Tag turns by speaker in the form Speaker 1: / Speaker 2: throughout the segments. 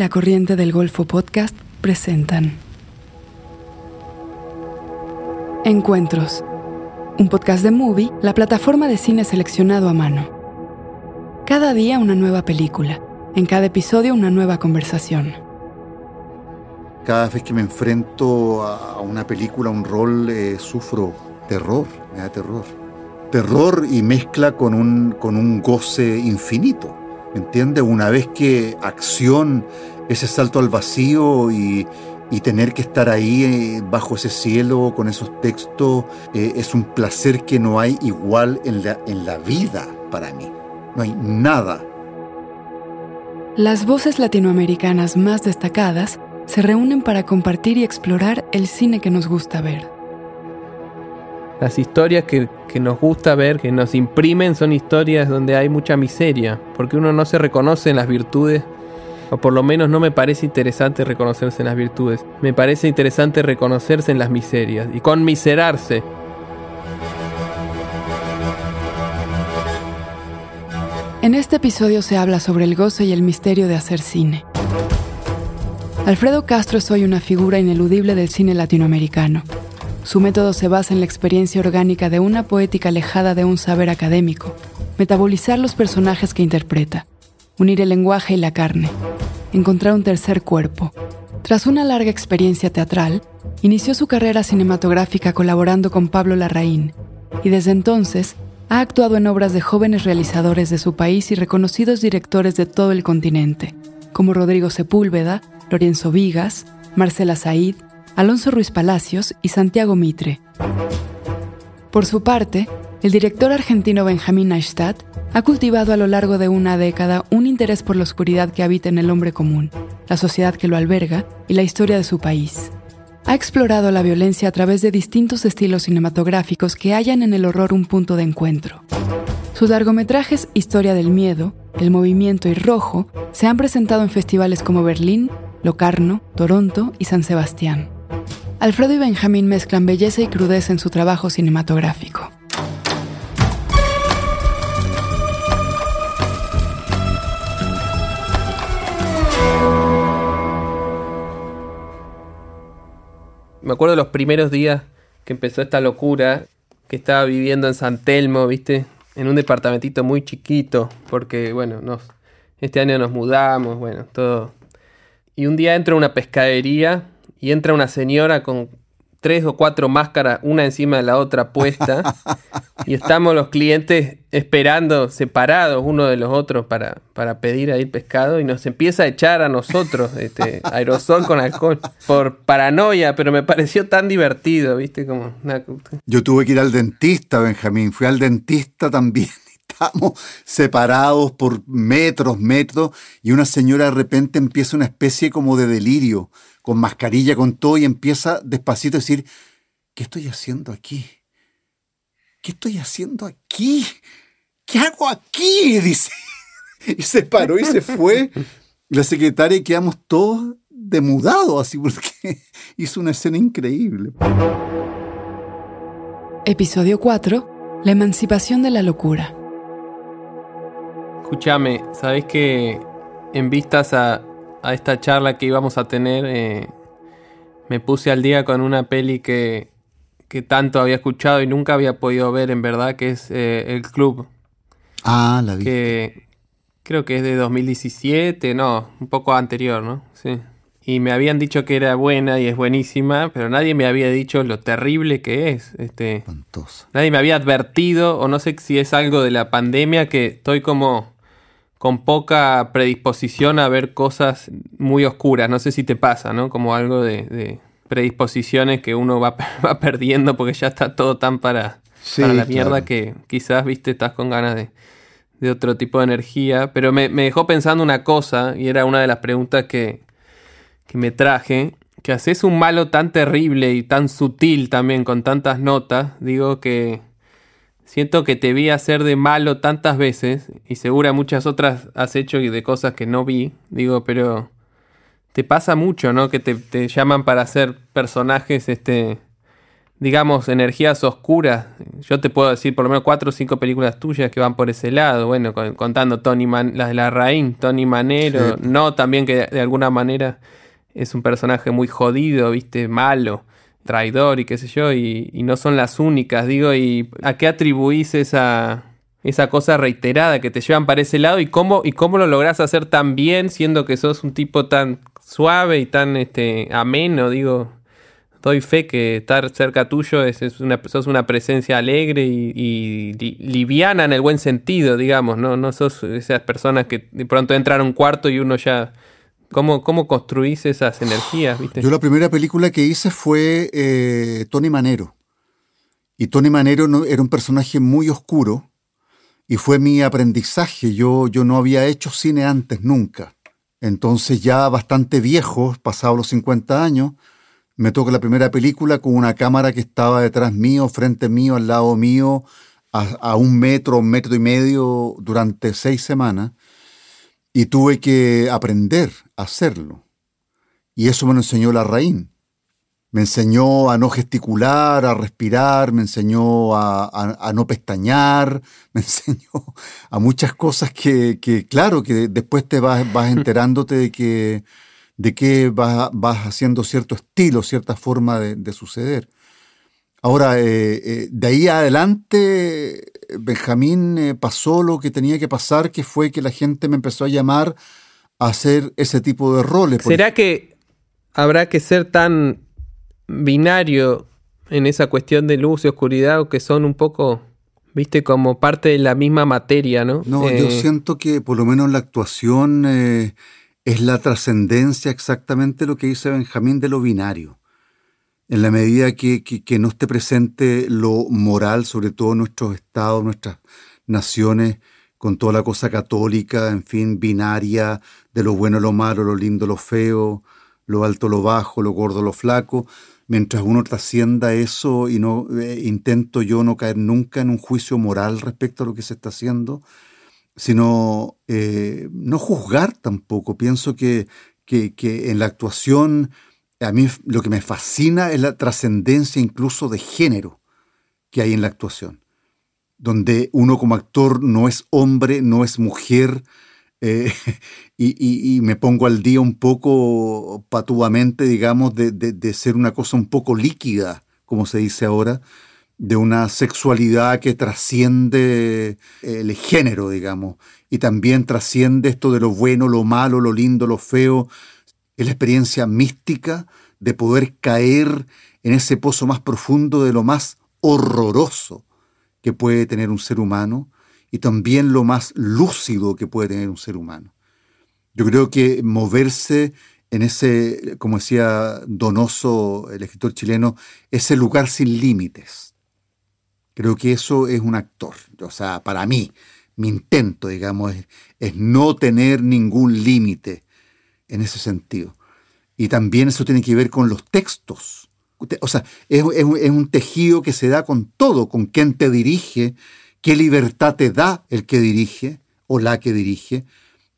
Speaker 1: La Corriente del Golfo Podcast presentan Encuentros, un podcast de Movie, la plataforma de cine seleccionado a mano. Cada día una nueva película, en cada episodio una nueva conversación.
Speaker 2: Cada vez que me enfrento a una película, un rol, eh, sufro terror, me da terror. Terror y mezcla con un, con un goce infinito. ¿Me entiendes? Una vez que acción, ese salto al vacío y, tener que estar ahí eh, bajo ese cielo con esos textos, eh, es un placer que no hay igual en la, en la vida para mí. No hay nada.
Speaker 1: Las voces latinoamericanas más destacadas se reúnen para compartir y explorar el cine que nos gusta ver.
Speaker 3: Las historias que, nos gusta ver, que nos imprimen, son historias donde hay mucha miseria, porque uno no se reconoce en las virtudes, o por lo menos no me parece interesante reconocerse en las virtudes, me parece interesante reconocerse en las miserias y conmiserarse.
Speaker 1: En este episodio se habla sobre el gozo y el misterio de hacer cine. Alfredo Castro es hoy una figura ineludible del cine latinoamericano. Su método se basa en la experiencia orgánica de una poética alejada de un saber académico, metabolizar los personajes que interpreta, unir el lenguaje y la carne, encontrar un tercer cuerpo. Tras una larga experiencia teatral, inició su carrera cinematográfica colaborando con Pablo Larraín, y desde entonces ha actuado en obras de jóvenes realizadores de su país y reconocidos directores de todo el continente, como Rodrigo Sepúlveda, Lorenzo Vigas, Marcela Said, Alonso Ruiz Palacios y Santiago Mitre. Por su parte, el director argentino Benjamín Neistat ha cultivado a lo largo de una década un interés por la oscuridad que habita en el hombre común, la sociedad que lo alberga y la historia de su país. Ha explorado la violencia a través de distintos estilos cinematográficos que hallan en el horror un punto de encuentro. Sus largometrajes Historia del Miedo, El Movimiento y Rojo se han presentado en festivales como Berlín, Locarno, Toronto y San Sebastián. Alfredo y Benjamín mezclan belleza y crudeza en su trabajo cinematográfico.
Speaker 3: Me acuerdo de los primeros días que empezó esta locura, que estaba viviendo en San Telmo, ¿viste? En un departamentito muy chiquito, porque, bueno, nos, este año nos mudamos, bueno, todo y un día entro a una pescadería y entra una señora con tres o cuatro máscaras, una encima de la otra puesta, y estamos los clientes esperando separados uno de los otros para, para pedir ahí pescado, y nos empieza a echar a nosotros este, aerosol con alcohol por paranoia, pero me pareció tan divertido, ¿viste? Como
Speaker 2: Yo tuve que ir al dentista, Benjamín, fui al dentista también. Estamos separados por metros, metros, y una señora de repente empieza una especie como de delirio, con mascarilla, con todo, y empieza despacito a decir, ¿qué estoy haciendo aquí? ¿Qué estoy haciendo aquí? ¿Qué hago aquí? Dice. Y se paró y se fue. La secretaria y quedamos todos demudados, así porque hizo una escena increíble.
Speaker 1: Episodio 4. La emancipación de la locura.
Speaker 3: Escúchame, ¿sabés que en vistas a, esta charla que íbamos a tener, eh, me puse al día con una peli que, que, tanto había escuchado y nunca había podido ver en verdad, que es eh, El Club.
Speaker 2: Ah, la vi.
Speaker 3: Que creo que es de 2017, no, un poco anterior, ¿no? Sí. Y me habían dicho que era buena y es buenísima, pero nadie me había dicho lo terrible que es. Este, Nadie me había advertido, o no sé si es algo de la pandemia, que estoy como con poca predisposición a ver cosas muy oscuras. No sé si te pasa, ¿no? Como algo de, predisposiciones que uno va, va, perdiendo porque ya está todo tan para, la mierda que quizás, viste, estás con ganas de, otro tipo de energía. Pero me, dejó pensando una cosa, y era una de las preguntas que, que me traje, que haces un malo tan terrible y tan sutil también con tantas notas, digo que Siento que te vi hacer de malo tantas veces y segura muchas otras has hecho y de cosas que no vi. Digo, pero te pasa mucho, ¿no? Que te, llaman para hacer personajes este, digamos, energías oscuras. Yo te puedo decir por lo menos cuatro o cinco películas tuyas que van por ese lado. Bueno, contando Tony Man las de la Raín, Tony Manero, no también que de alguna manera es un personaje muy jodido, viste, malo, traidor y qué sé yo, y, y no son las únicas, digo, y a qué atribuís esa, esa cosa reiterada que te llevan para ese lado y cómo, y cómo lo lográs hacer tan bien siendo que sos un tipo tan suave y tan este, ameno, digo doy fe que estar cerca tuyo es, una, sos una presencia alegre y, liviana en el buen sentido, digamos, ¿no? No sos esas personas que de pronto entran a un cuarto y uno ya... ¿Cómo, cómo construís esas energías? ¿viste?
Speaker 2: Yo la primera película que hice fue eh, Tony Manero. Y Tony Manero no, era un personaje muy oscuro y fue mi aprendizaje. Yo, yo no había hecho cine antes, nunca. Entonces ya bastante viejo, pasado los 50 años, me toca la primera película con una cámara que estaba detrás mío, frente mío, al lado mío, a, un metro, un metro y medio durante seis semanas. Y tuve que aprender a hacerlo. Y eso me lo enseñó la raíz. Me enseñó a no gesticular, a respirar, me enseñó a, no pestañear, me enseñó a muchas cosas que, claro, que después te vas, vas enterándote de que de qué vas, haciendo cierto estilo, cierta forma de, suceder. Ahora, eh, eh, de ahí adelante, Benjamín eh, pasó lo que tenía que pasar, que fue que la gente me empezó a llamar a hacer ese tipo de roles.
Speaker 3: ¿Será que habrá que ser tan binario en esa cuestión de luz y oscuridad o que son un poco, viste, como parte de la misma materia, ¿no?
Speaker 2: No, yo siento que por lo menos la actuación es la trascendencia exactamente lo que dice Benjamín de lo binario. En la medida que, no esté presente lo moral, sobre todo nuestros estados, nuestras naciones, con toda la cosa católica, en fin, binaria, de lo bueno, lo malo, lo lindo, lo feo, lo alto, lo bajo, lo gordo, lo flaco, mientras uno trascienda eso y no eh, intento yo no caer nunca en un juicio moral respecto a lo que se está haciendo, sino eh, no juzgar tampoco. Pienso que, que, en la actuación, a mí lo que me fascina es la trascendencia incluso de género que hay en la actuación, donde uno como actor no es hombre, no es mujer, eh, y, me pongo al día un poco patuamente, digamos, de, de, ser una cosa un poco líquida, como se dice ahora, de una sexualidad que trasciende el género, digamos, y también trasciende esto de lo bueno, lo malo, lo lindo, lo feo. Es la experiencia mística de poder caer en ese pozo más profundo de lo más horroroso que puede tener un ser humano y también lo más lúcido que puede tener un ser humano. Yo creo que moverse en ese, como decía Donoso, el escritor chileno, ese lugar sin límites Creo que eso es un actor. O sea, para mí, mi intento, digamos, es, no tener ningún límite en ese sentido. Y también eso tiene que ver con los textos. O sea, es, un tejido que se da con todo, con quién te dirige, qué libertad te da el que dirige o la que dirige,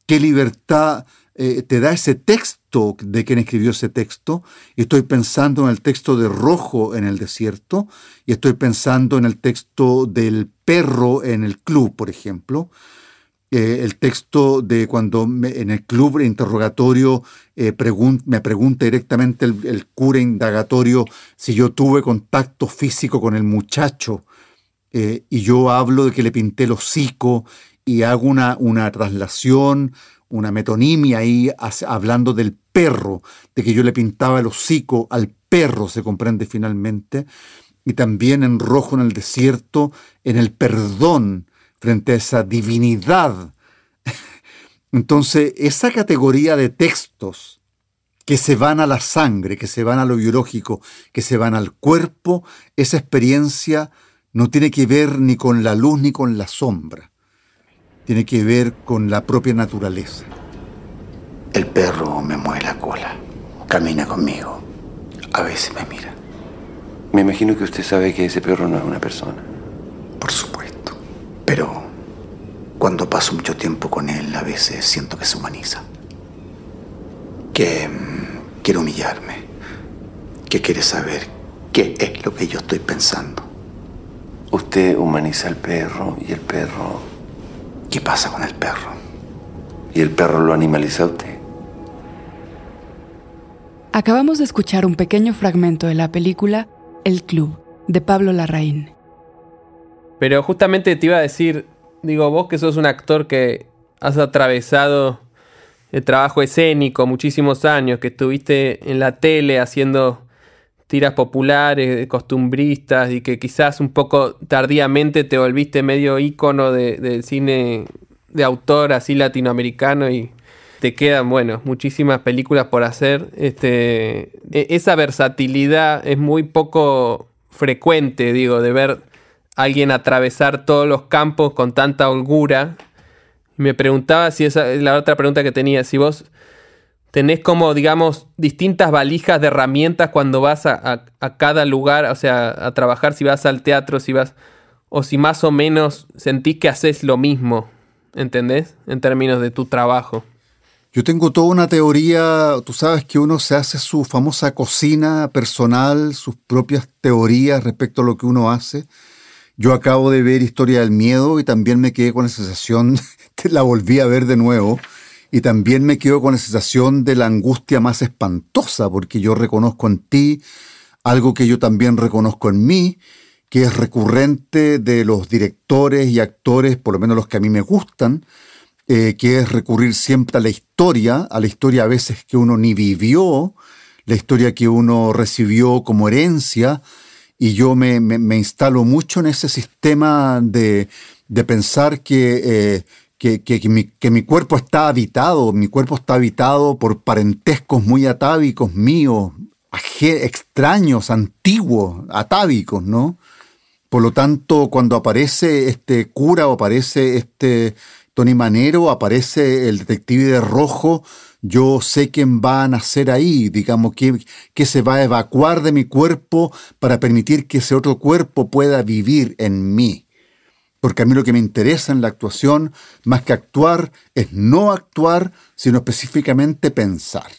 Speaker 2: qué libertad eh, te da ese texto de quien escribió ese texto, y estoy pensando en el texto de Rojo en el desierto, y estoy pensando en el texto del perro en el club, por ejemplo, eh, el texto de cuando en el club interrogatorio eh, me pregunta directamente el, cura indagatorio si yo tuve contacto físico con el muchacho, y yo hablo de que le pinté el hocico y hago una, una traslación, una metonimia ahí hablando del perro, de que yo le pintaba el hocico al perro, se comprende finalmente, y también en rojo en el desierto, en el perdón frente a esa divinidad. Entonces, esa categoría de textos que se van a la sangre, que se van a lo biológico, que se van al cuerpo, esa experiencia no tiene que ver ni con la luz ni con la sombra tiene que ver con la propia naturaleza.
Speaker 4: El perro me mueve la cola, camina conmigo, a veces me mira.
Speaker 5: Me imagino que usted sabe que ese perro no es una persona.
Speaker 4: Por supuesto, pero cuando paso mucho tiempo con él, a veces siento que se humaniza. Que mm, quiere humillarme, que quiere saber ¿Qué es lo que yo estoy pensando?
Speaker 5: Usted humaniza al perro y el perro...
Speaker 4: ¿Qué pasa con el perro?
Speaker 5: ¿Y el perro lo animaliza a usted?
Speaker 1: Acabamos de escuchar un pequeño fragmento de la película El Club, de Pablo Larraín.
Speaker 3: Pero justamente te iba a decir, digo, vos que sos un actor que has atravesado el trabajo escénico muchísimos años, que estuviste en la tele haciendo tiras populares, costumbristas, y que quizás un poco tardíamente te volviste medio ícono del cine de autor así latinoamericano y te quedan, bueno, muchísimas películas por hacer. Este, e, esa versatilidad es muy poco frecuente, digo, de ver alguien atravesar todos los campos con tanta holgura. Me preguntaba si esa es la otra pregunta que tenía, si vos tenés como, digamos, distintas valijas de herramientas cuando vas a, a, cada lugar, o sea, a trabajar, si vas al teatro, si vas, o si más o menos sentís que haces lo mismo, ¿entendés? En términos de tu trabajo.
Speaker 2: Yo tengo toda una teoría, tú sabes que uno se hace su famosa cocina personal, sus propias teorías respecto a lo que uno hace. Yo acabo de ver Historia del Miedo y también me quedé con la sensación, la volví a ver de nuevo, y también me quedo con la sensación de la angustia más espantosa, porque yo reconozco en ti algo que yo también reconozco en mí, que es recurrente de los directores y actores, por lo menos los que a mí me gustan, eh, que es recurrir siempre a la historia, a la historia a veces que uno ni vivió, la historia que uno recibió como herencia, y yo me, me, instalo mucho en ese sistema de, de pensar que, eh, que, que, mi, que, mi, cuerpo está habitado, mi cuerpo está habitado por parentescos muy atávicos míos, extraños, antiguos, atávicos, ¿no? Por lo tanto, cuando aparece este cura o aparece este, Tony Manero, aparece el detective de rojo, yo sé quién va a nacer ahí, digamos, que, que se va a evacuar de mi cuerpo para permitir que ese otro cuerpo pueda vivir en mí. Porque a mí lo que me interesa en la actuación, más que actuar, es no actuar, sino específicamente pensar.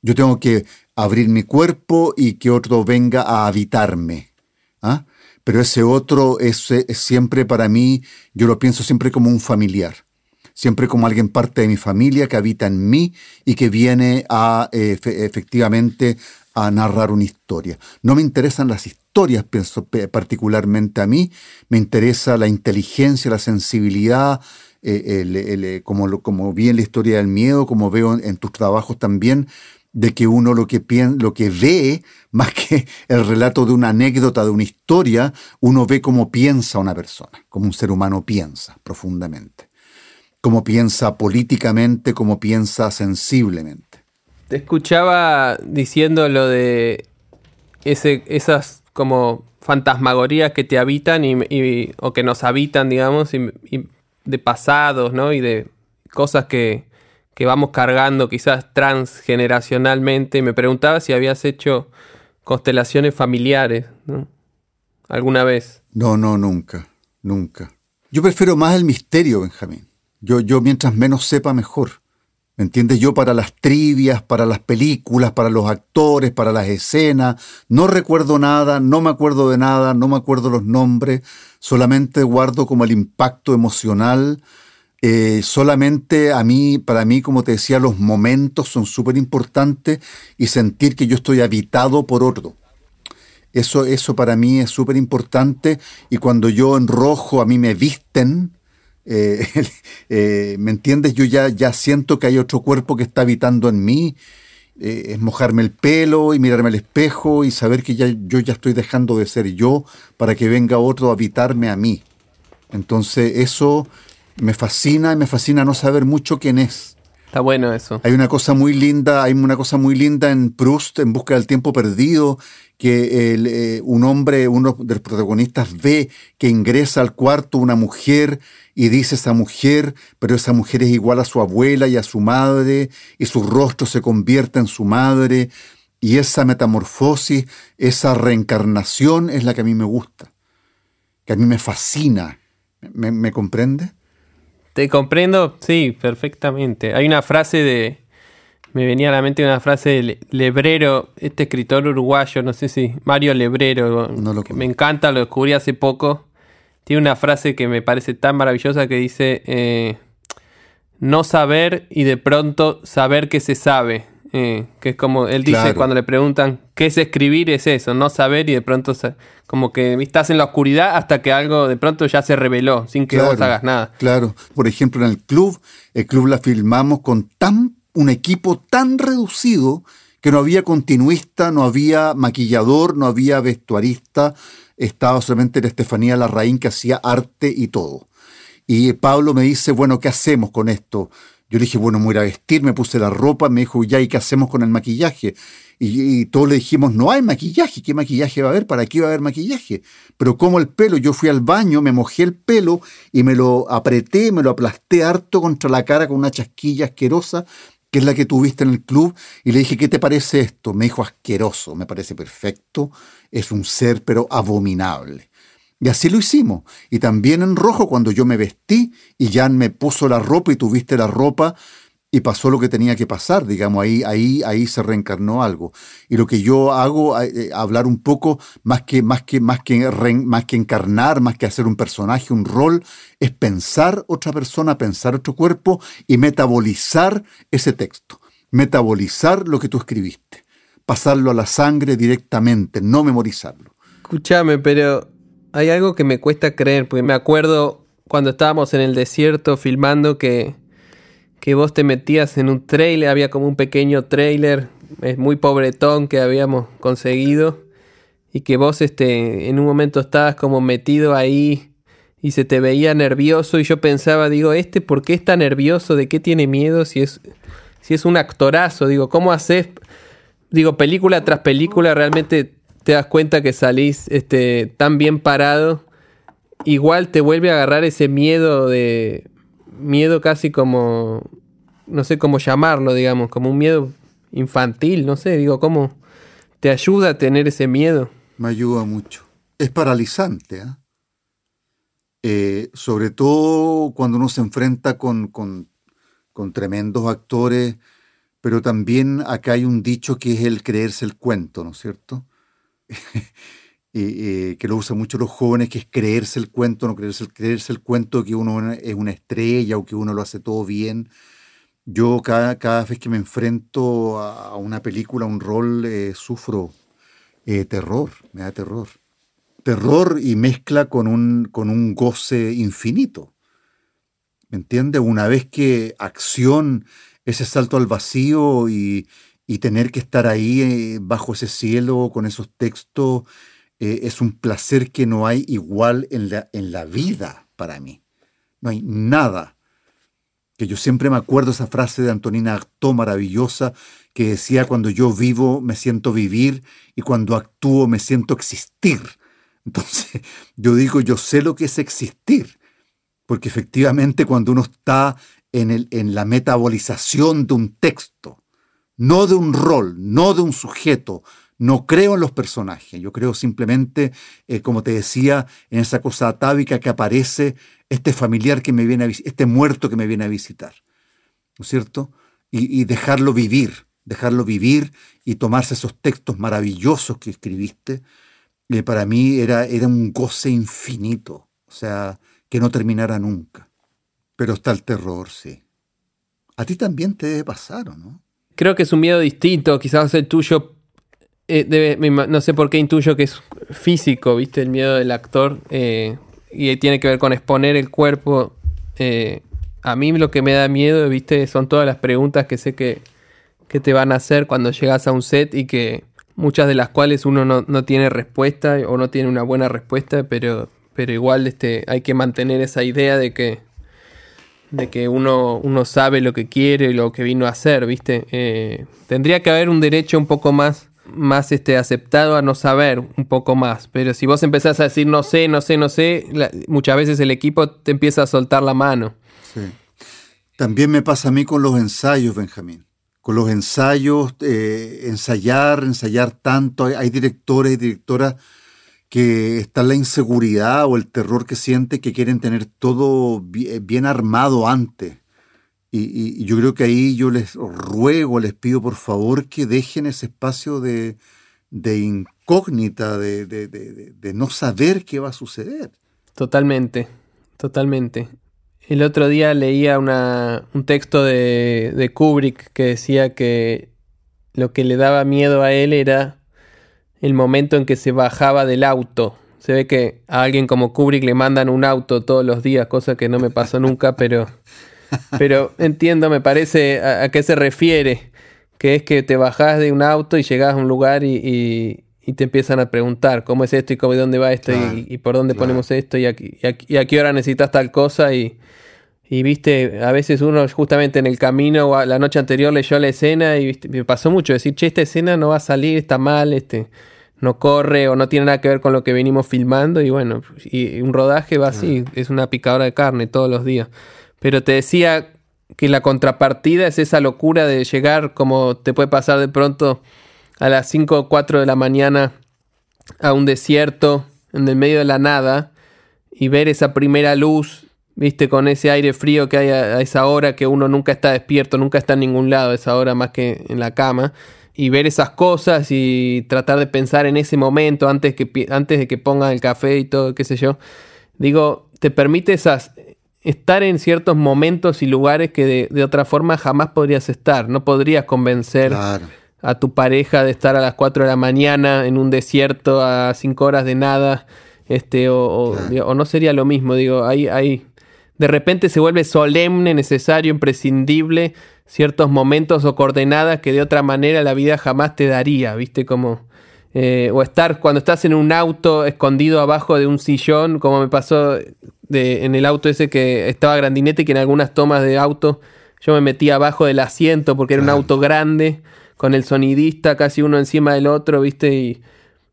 Speaker 2: Yo tengo que abrir mi cuerpo y que otro venga a habitarme. ¿ah? Pero ese otro es, es siempre para mí, yo lo pienso siempre como un familiar siempre como alguien parte de mi familia que habita en mí y que viene a eh, efectivamente a narrar una historia. No me interesan las historias, pienso particularmente a mí, me interesa la inteligencia, la sensibilidad, eh, eh, como, como vi en la historia del miedo, como veo en, tus trabajos también, de que uno lo que, lo que ve, más que el relato de una anécdota, de una historia, uno ve cómo piensa una persona, como un ser humano piensa profundamente cómo piensa políticamente, cómo piensa sensiblemente.
Speaker 3: Te escuchaba diciendo lo de ese, esas como fantasmagorías que te habitan y, o que nos habitan, digamos, y, de pasados, ¿no? Y de cosas que, que vamos cargando quizás transgeneracionalmente. Me preguntaba si habías hecho constelaciones familiares, ¿no? ¿Alguna vez?
Speaker 2: No, no, nunca, nunca. Yo prefiero más el misterio, Benjamín. Yo, yo mientras menos sepa, mejor. ¿Me entiendes? Yo para las trivias, para las películas, para los actores, para las escenas, no recuerdo nada, no me acuerdo de nada, no me acuerdo los nombres, solamente guardo como el impacto emocional. Eh, solamente a mí, para mí, como te decía, los momentos son súper importantes y sentir que yo estoy habitado por otro. Eso, eso para mí es súper importante y cuando yo en rojo a mí me visten, eh, eh, ¿Me entiendes? Yo ya, ya siento que hay otro cuerpo que está habitando en mí. Eh, es mojarme el pelo y mirarme al espejo y saber que ya, yo ya estoy dejando de ser yo para que venga otro a habitarme a mí. Entonces eso me fascina y me fascina no saber mucho quién es.
Speaker 3: Está bueno eso.
Speaker 2: Hay una cosa muy linda, hay una cosa muy linda en Proust, en Busca del Tiempo Perdido, que eh, un hombre, uno de los protagonistas, ve que ingresa al cuarto una mujer y dice esa mujer, pero esa mujer es igual a su abuela y a su madre, y su rostro se convierte en su madre, y esa metamorfosis, esa reencarnación es la que a mí me gusta, que a mí me fascina. ¿Me, me comprende?
Speaker 3: Te comprendo, sí, perfectamente. Hay una frase de, Me venía a la mente una frase de Lebrero, este escritor uruguayo, no sé si, Mario Lebrero, que me encanta, lo descubrí hace poco. Tiene una frase que me parece tan maravillosa que dice, eh, no saber y de pronto saber que se sabe. Eh, que es como él dice cuando le preguntan qué es escribir, es eso, no saber y de pronto como que estás en la oscuridad hasta que algo de pronto ya se reveló sin que vos hagas nada.
Speaker 2: Claro, por ejemplo en el club, el club la filmamos con tan un equipo tan reducido que no había continuista, no había maquillador, no había vestuarista, estaba solamente la Estefanía Larraín que hacía arte y todo. Y Pablo me dice, bueno, ¿qué hacemos con esto? Yo le dije, bueno, me voy a vestir, me puse la ropa, me dijo, ya, ¿y qué hacemos con el maquillaje? Y, todos le dijimos, no hay maquillaje, ¿qué maquillaje va a haber? ¿Para qué va a haber maquillaje? Pero como el pelo, yo fui al baño, me mojé el pelo y me lo apreté, me lo aplasté harto contra la cara con una chasquilla asquerosa, que es la que tuviste en el club, y le dije, ¿qué te parece esto? Me dijo, asqueroso, me parece perfecto, es un ser pero abominable. Y así lo hicimos. Y también en rojo, cuando yo me vestí y Jan me puso la ropa y tuviste la ropa y pasó lo que tenía que pasar, digamos, ahí, ahí, ahí se reencarnó algo. Y lo que yo hago, eh, eh, hablar un poco, más que, más, que, más, que más que encarnar, más que hacer un personaje, un rol, es pensar otra persona, pensar otro cuerpo y metabolizar ese texto, metabolizar lo que tú escribiste, pasarlo a la sangre directamente, no memorizarlo.
Speaker 3: Escúchame, pero hay algo que me cuesta creer, porque me acuerdo cuando estábamos en el desierto filmando que, que vos te metías en un trailer, había como un pequeño trailer, muy pobretón que habíamos conseguido, y que vos este, en un momento estabas como metido ahí y se te veía nervioso y yo pensaba, digo, este, ¿por qué está nervioso? ¿De qué tiene miedo? Si es, si es un actorazo, digo, ¿cómo haces? Digo, película tras película realmente te das cuenta que salís este, tan bien parado, igual te vuelve a agarrar ese miedo de. Miedo casi como. no sé cómo llamarlo, digamos, como un miedo infantil, no sé, digo, ¿cómo te ayuda a tener ese miedo?
Speaker 2: Me ayuda mucho. Es paralizante, ¿eh? eh sobre todo cuando uno se enfrenta con, con, con tremendos actores, pero también acá hay un dicho que es el creerse el cuento, ¿no es cierto? y, que lo usan mucho los jóvenes, que es creerse el cuento, no creerse, creerse el cuento que uno es una estrella o que uno lo hace todo bien. Yo cada, cada vez que me enfrento a una película, a un rol, eh, sufro eh, terror, me da terror. Terror y mezcla con un, con un goce infinito. ¿Me entiendes? Una vez que acción, ese salto al vacío y, y tener que estar ahí eh, bajo ese cielo con esos textos eh, es un placer que no hay igual en la, en la vida para mí. No hay nada. Que yo siempre me acuerdo esa frase de Antonina Actó maravillosa que decía cuando yo vivo me siento vivir y cuando actúo me siento existir. Entonces yo digo yo sé lo que es existir, porque efectivamente cuando uno está en, el, en la metabolización de un texto, no de un rol, no de un sujeto. No creo en los personajes, yo creo simplemente, eh, como te decía, en esa cosa atávica que aparece este familiar que me viene a este muerto que me viene a visitar, ¿no es cierto? Y, dejarlo vivir, dejarlo vivir y tomarse esos textos maravillosos que escribiste, eh, para mí era, era un goce infinito, o sea, que no terminara nunca. Pero está el terror, sí. A ti también te debe pasar, ¿o no?
Speaker 3: Creo que es un miedo distinto, quizás el tuyo, eh, no sé por qué intuyo que es físico, ¿viste? El miedo del actor eh, y tiene que ver con exponer el cuerpo. Eh, a mí lo que me da miedo, ¿viste? Son todas las preguntas que sé que, que te van a hacer cuando llegas a un set y que muchas de las cuales uno no, no tiene respuesta o no tiene una buena respuesta, pero, pero igual este, hay que mantener esa idea de que de que uno, uno sabe lo que quiere y lo que vino a hacer, ¿viste? Tendría que haber un derecho un poco más, más este, aceptado a no saber un poco más. Pero si vos empezás a decir no sé, no sé, no sé, muchas veces el equipo te empieza a soltar la mano. Sí.
Speaker 2: También me pasa a mí con los ensayos, Benjamín. Con los ensayos, eh, ensayar, ensayar tanto. Hay, directores y directoras que está la inseguridad o el terror que siente que quieren tener todo bien armado antes. Y, yo creo que ahí yo les ruego, les pido por favor que dejen ese espacio de, incógnita, de, no saber qué va a suceder.
Speaker 3: Totalmente, totalmente. El otro día leía un texto de, de Kubrick que decía que lo que le daba miedo a él era el momento en que se bajaba del auto. Se ve que a alguien como Kubrick le mandan un auto todos los días, cosa que no me pasó nunca, pero, pero entiendo, me parece a, qué se refiere, que es que te bajás de un auto y llegás a un lugar y, te empiezan a preguntar cómo es esto y cómo, dónde va esto y, por dónde ponemos esto y a, y a, qué hora necesitas tal cosa y, y viste, a veces uno justamente en el camino o la noche anterior leyó la escena y me pasó mucho decir, che, esta escena no va a salir, está mal, este, no corre o no tiene nada que ver con lo que venimos filmando y bueno, y un rodaje va así, es una picadora de carne todos los días. Pero te decía que la contrapartida es esa locura de llegar como te puede pasar de pronto a las 5 o 4 de la mañana a un desierto en el medio de la nada y ver esa primera luz, viste, con ese aire frío que hay a, esa hora que uno nunca está despierto, nunca está en ningún lado a esa hora más que en la cama y ver esas cosas y tratar de pensar en ese momento antes, que, antes de que pongan el café y todo, qué sé yo. Digo, te permite esas, estar en ciertos momentos y lugares que de, otra forma jamás podrías estar. No podrías convencer a tu pareja de estar a las 4 de la mañana en un desierto a 5 horas de nada. Este, o, o, no sería lo mismo. Digo, hay, hay, de repente se vuelve solemne, necesario, imprescindible ciertos momentos o coordenadas que de otra manera la vida jamás te daría, ¿viste? Como, eh, o estar cuando estás en un auto escondido abajo de un sillón, como me pasó de, en el auto ese que estaba grandinete, que en algunas tomas de auto yo me metía abajo del asiento porque era un auto grande, con el sonidista casi uno encima del otro, ¿viste? Y,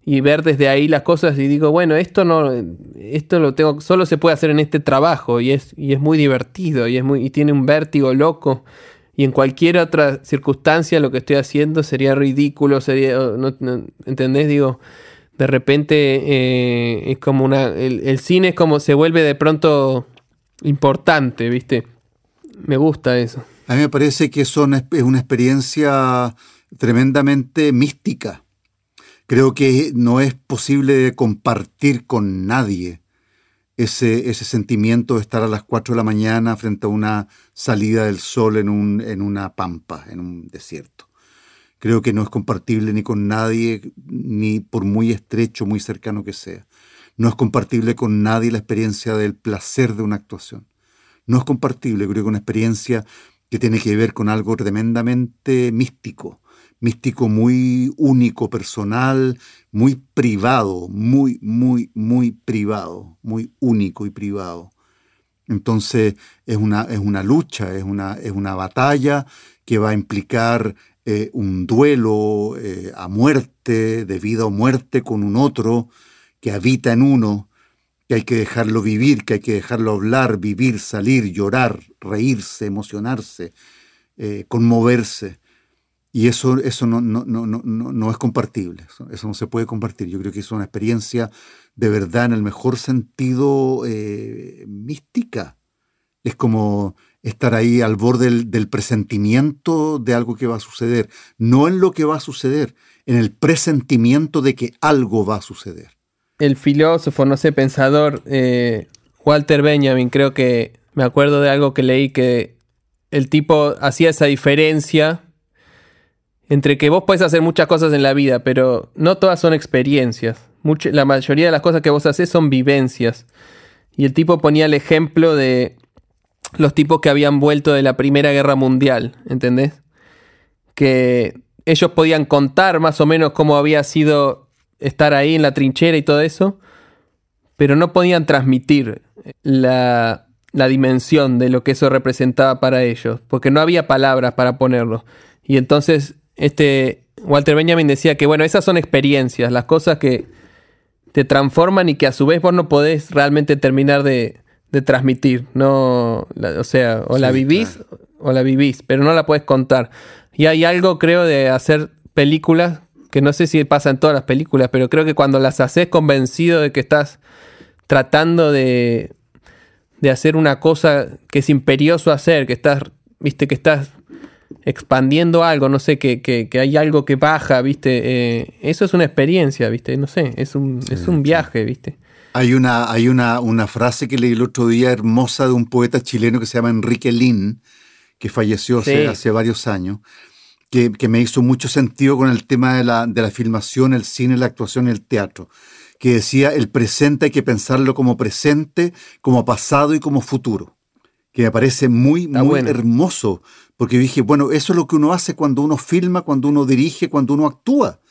Speaker 3: y ver desde ahí las cosas y digo, bueno, esto no, esto lo tengo, solo se puede hacer en este trabajo y es, y es muy divertido y es muy, y tiene un vértigo loco y en cualquier otra circunstancia lo que estoy haciendo sería ridículo, sería, no, ¿entendés? Digo, de repente eh, es como una, el, cine es como se vuelve de pronto importante, ¿viste? Me gusta eso.
Speaker 2: A mí me parece que eso es una experiencia tremendamente mística. Creo que no es posible compartir con nadie ese, ese sentimiento de estar a las 4 de la mañana frente a una salida del sol en, un, en una pampa, en un desierto. Creo que no es compartible ni con nadie, ni por muy estrecho, muy cercano que sea. No es compartible con nadie la experiencia del placer de una actuación. No es compartible, creo que una experiencia que tiene que ver con algo tremendamente místico, místico muy único, personal, muy privado, muy, muy, muy privado, muy único y privado. Entonces es una, es una lucha, es una, es una batalla que va a implicar eh, un duelo eh, a muerte, de vida o muerte con un otro que habita en uno, que hay que dejarlo vivir, que hay que dejarlo hablar, vivir, salir, llorar, reírse, emocionarse, eh, conmoverse. Y eso, eso no, no, no, no, es compartible, eso, no se puede compartir. Yo creo que es una experiencia de verdad en el mejor sentido eh, mística. Es como estar ahí al borde del, presentimiento de algo que va a suceder, no en lo que va a suceder, en el presentimiento de que algo va a suceder.
Speaker 3: El filósofo, no sé, pensador, eh, Walter Benjamin, creo que me acuerdo de algo que leí que el tipo hacía esa diferencia entre que vos podés hacer muchas cosas en la vida, pero no todas son experiencias. la mayoría de las cosas que vos haces son vivencias. Y el tipo ponía el ejemplo de los tipos que habían vuelto de la Primera Guerra Mundial, ¿entendés? Que ellos podían contar más o menos cómo había sido estar ahí en la trinchera y todo eso, pero no podían transmitir la, la dimensión de lo que eso representaba para ellos, porque no había palabras para ponerlo. Y entonces este Walter Benjamin decía que, bueno, esas son experiencias, las cosas que te transforman y que a su vez vos no podés realmente terminar de, transmitir. No, o sea, o la vivís o la vivís, pero no la puedes contar. Y hay algo, creo, de hacer películas, que no sé si pasa en todas las películas, pero creo que cuando las haces convencido de que estás tratando de, de hacer una cosa que es imperioso hacer, que estás viste que estás expandiendo algo, no sé, que, que, que hay algo que baja, viste. Eh, eso es una experiencia, viste, no sé, es un, es un viaje, viste.
Speaker 2: Hay una, hay una, una frase que leí el otro día hermosa de un poeta chileno que se llama Enrique Lin, que falleció hace, varios años, que, que, me hizo mucho sentido con el tema de la, de la filmación, el cine, la actuación y el teatro que decía el presente hay que pensarlo como presente, como pasado y como futuro. Que me parece muy, muy hermoso, porque dije, bueno, eso es lo que uno hace cuando uno filma, cuando uno dirige, cuando uno actúa.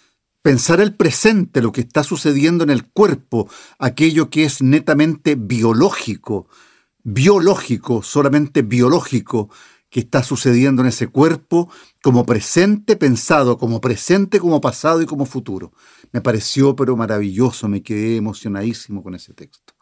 Speaker 2: Pensar el presente, lo que está sucediendo en el cuerpo, aquello que es netamente biológico, biológico, solamente biológico, que está sucediendo en ese cuerpo como presente pensado, como presente, como pasado y como futuro. Me pareció pero maravilloso, me quedé emocionadísimo con ese texto.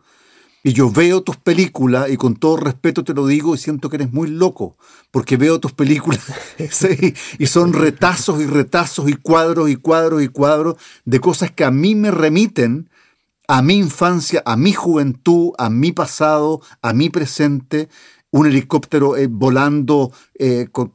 Speaker 2: Y yo veo tus películas, y con todo respeto te lo digo, y siento que eres muy loco, porque veo tus películas y son retazos y retazos y cuadros y cuadros y cuadros de cosas que a mí me remiten a mi infancia, a mi juventud, a mi pasado, a mi presente, un helicóptero eh, volando eh, con,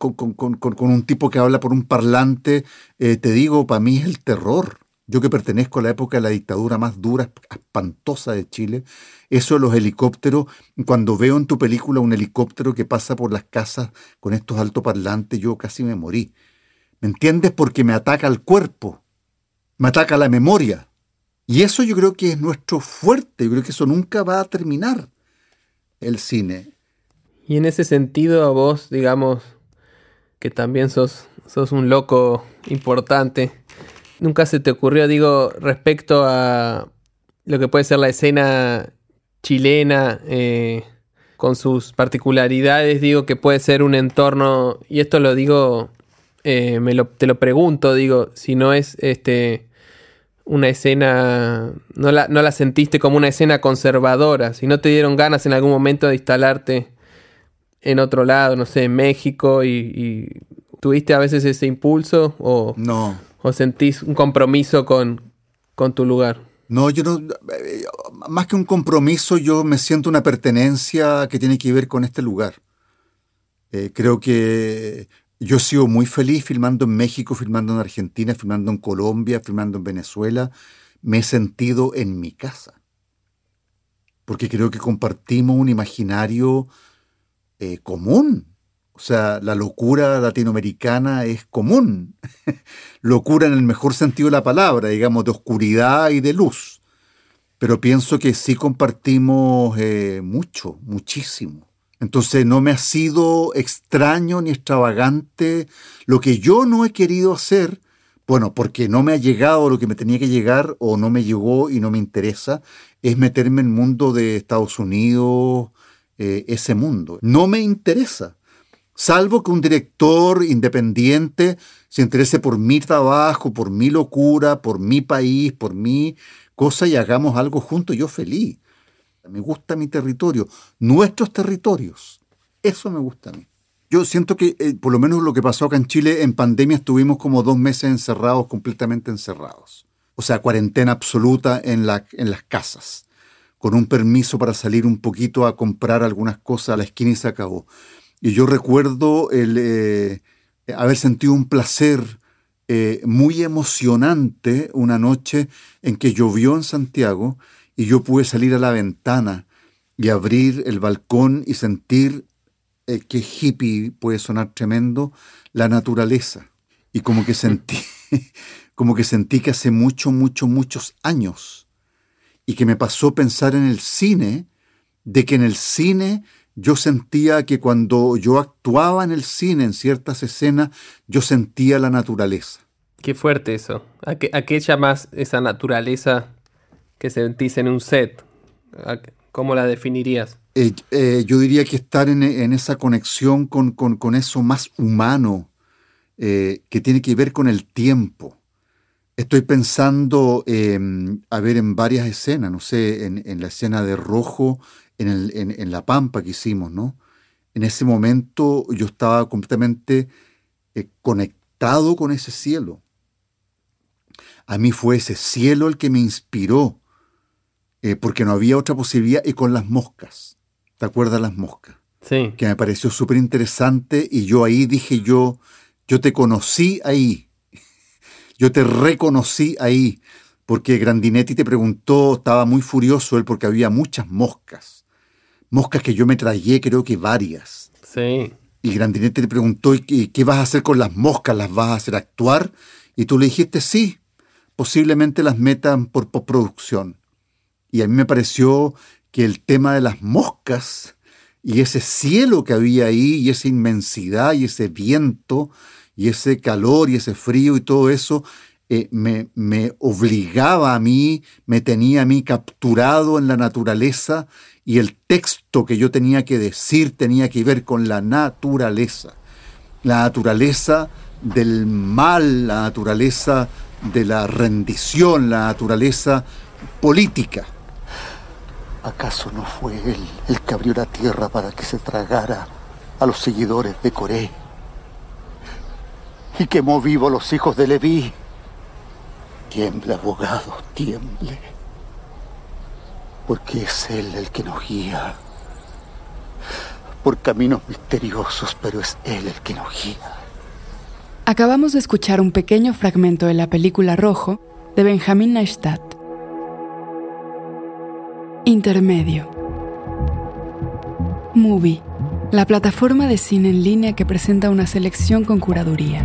Speaker 2: un tipo que habla por un parlante, eh, te digo, para mí es el terror. Yo que pertenezco a la época de la dictadura más dura, espantosa de Chile, eso los helicópteros, cuando veo en tu película un helicóptero que pasa por las casas con estos altoparlantes, yo casi me morí. ¿Me entiendes? Porque me ataca el cuerpo, me ataca la memoria. Y eso yo creo que es nuestro fuerte, yo creo que eso nunca va a terminar el cine.
Speaker 3: Y en ese sentido, a vos, digamos, que también sos, sos un loco importante, nunca se te ocurrió, digo, respecto a lo que puede ser la escena chilena, eh, con sus particularidades, digo, que puede ser un entorno, y esto lo digo, eh, me lo, te lo pregunto, digo, si no es este una escena, no la, no la sentiste como una escena conservadora, si no te dieron ganas en algún momento de instalarte en otro lado, no sé, en México y, tuviste a veces ese impulso o
Speaker 2: no
Speaker 3: o sentís un compromiso con, con tu lugar.
Speaker 2: No, yo no, más que un compromiso, yo me siento una pertenencia que tiene que ver con este lugar. Eh, creo que yo sido muy feliz filmando en México, filmando en Argentina, filmando en Colombia, filmando en Venezuela. Me he sentido en mi casa. Porque creo que compartimos un imaginario eh, común. O sea, la locura latinoamericana es común. locura en el mejor sentido de la palabra, digamos, de oscuridad y de luz. Pero pienso que sí compartimos eh, mucho, muchísimo. Entonces no me ha sido extraño ni extravagante lo que yo no he querido hacer, bueno, porque no me ha llegado lo que me tenía que llegar o no me llegó y no me interesa, es meterme en el mundo de Estados Unidos, eh, ese mundo. No me interesa, salvo que un director independiente se interese por mi trabajo, por mi locura, por mi país, por mi cosa y hagamos algo juntos, yo feliz. Me gusta mi territorio, nuestros territorios. Eso me gusta a mí. Yo siento que, eh, por lo menos lo que pasó acá en Chile, en pandemia estuvimos como dos meses encerrados, completamente encerrados. O sea, cuarentena absoluta en, en las casas con un permiso para salir un poquito a comprar algunas cosas a la esquina y se acabó. Y yo recuerdo eh, haber sentido un placer eh, muy emocionante una noche en que llovió en Santiago y yo pude salir a la ventana y abrir el balcón y sentir eh, que hippie puede sonar tremendo, la naturaleza. Y como que sentí, como que sentí que hace mucho, mucho, muchos años y que me pasó pensar en el cine, de que en el cine yo sentía que cuando yo actuaba en el cine, en ciertas escenas, yo sentía la naturaleza.
Speaker 3: Qué fuerte eso. ¿A qué, a qué llamas esa naturaleza que sentís en un set? ¿Cómo la definirías?
Speaker 2: Eh, eh, yo diría que estar en, esa conexión con, con, eso más humano, eh, que tiene que ver con el tiempo. Estoy pensando, a ver, en varias escenas, no sé, en, la escena de Rojo, en, La Pampa que hicimos, ¿no? En ese momento yo estaba completamente eh, conectado con ese cielo. A mí fue ese cielo el que me inspiró, eh, porque no había otra posibilidad, y con las moscas. ¿Te acuerdas las moscas?
Speaker 3: Sí.
Speaker 2: Que me pareció súper interesante y yo ahí dije yo, yo te conocí ahí. Yo te reconocí ahí. Porque Grandinetti te preguntó, estaba muy furioso él porque había muchas moscas. Moscas que yo me tragué, creo que varias.
Speaker 3: Sí.
Speaker 2: Y Grandinetti te preguntó, ¿y qué vas a hacer con las moscas? ¿Las vas a hacer actuar? Y tú le dijiste, sí, posiblemente las metan por postproducción. Y a mí me pareció que el tema de las moscas y ese cielo que había ahí y esa inmensidad y ese viento y ese calor y ese frío y todo eso eh, me, me obligaba a mí, me tenía a mí capturado en la naturaleza y el texto que yo tenía que decir tenía que ver con la naturaleza. La naturaleza del mal, la naturaleza de la rendición, la naturaleza política.
Speaker 4: ¿Acaso no fue él el que abrió la tierra para que se tragara a los seguidores de Coré? Y quemó vivo a los hijos de Leví. Tiemble, abogado, tiemble. Porque es él el que nos guía. Por caminos misteriosos, pero es él el que nos guía.
Speaker 1: Acabamos de escuchar un pequeño fragmento de la película Rojo de Benjamin Neustadt. Intermedio. Movie, la plataforma de cine en línea que presenta una selección con curaduría.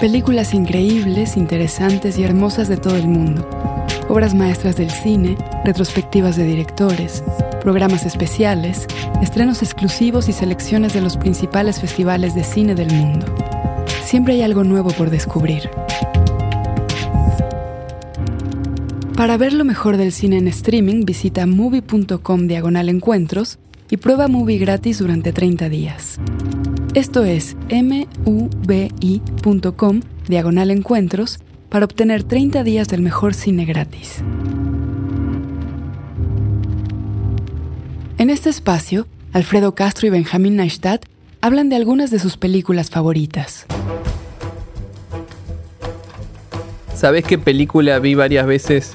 Speaker 1: Películas increíbles, interesantes y hermosas de todo el mundo. Obras maestras del cine, retrospectivas de directores, programas especiales, estrenos exclusivos y selecciones de los principales festivales de cine del mundo. Siempre hay algo nuevo por descubrir. Para ver lo mejor del cine en streaming, visita movie.com diagonal encuentros y prueba Movie gratis durante 30 días. Esto es mubi.com diagonal encuentros para obtener 30 días del mejor cine gratis. En este espacio, Alfredo Castro y Benjamín Neustadt hablan de algunas de sus películas favoritas.
Speaker 3: ¿Sabes qué película vi varias veces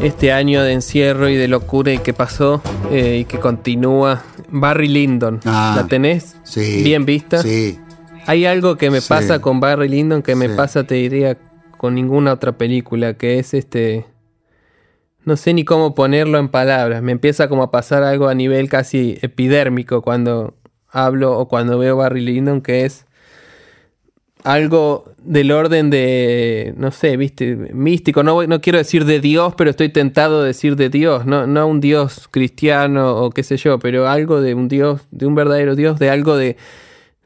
Speaker 3: este año de encierro y de locura y que pasó eh, y que continúa. Barry Lyndon.
Speaker 2: Ah,
Speaker 3: ¿La tenés?
Speaker 2: Sí.
Speaker 3: Bien vista.
Speaker 2: Sí.
Speaker 3: Hay algo que me
Speaker 2: Sí.
Speaker 3: pasa con Barry Lyndon que me
Speaker 2: Sí.
Speaker 3: pasa, te diría, con ninguna otra película, que es este... No sé ni cómo ponerlo en palabras. Me empieza como a pasar algo a nivel casi epidérmico cuando hablo o cuando veo Barry Lyndon, que es algo del orden de, no sé, viste, místico. No, no quiero decir de Dios, pero estoy tentado de decir de Dios. No, no un Dios cristiano o qué sé yo, pero algo de un Dios, de un verdadero Dios, de algo de,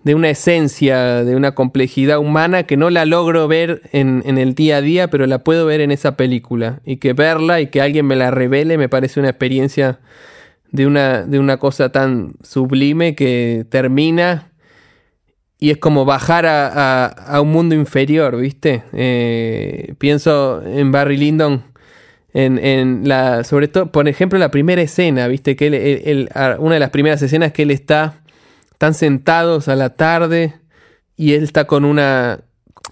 Speaker 3: de una esencia, de una complejidad humana que no la logro ver en, el día a día, pero la puedo ver en esa película. Y que verla y que alguien me la revele me parece una experiencia de una, de una cosa tan sublime que termina y es como bajar a, a- un mundo inferior, ¿viste? Eh, pienso en Barry Lyndon, en, en la, sobre todo, por ejemplo, la primera escena, ¿viste? Que él, una de las primeras escenas que él está, están sentados a la tarde y él está con una,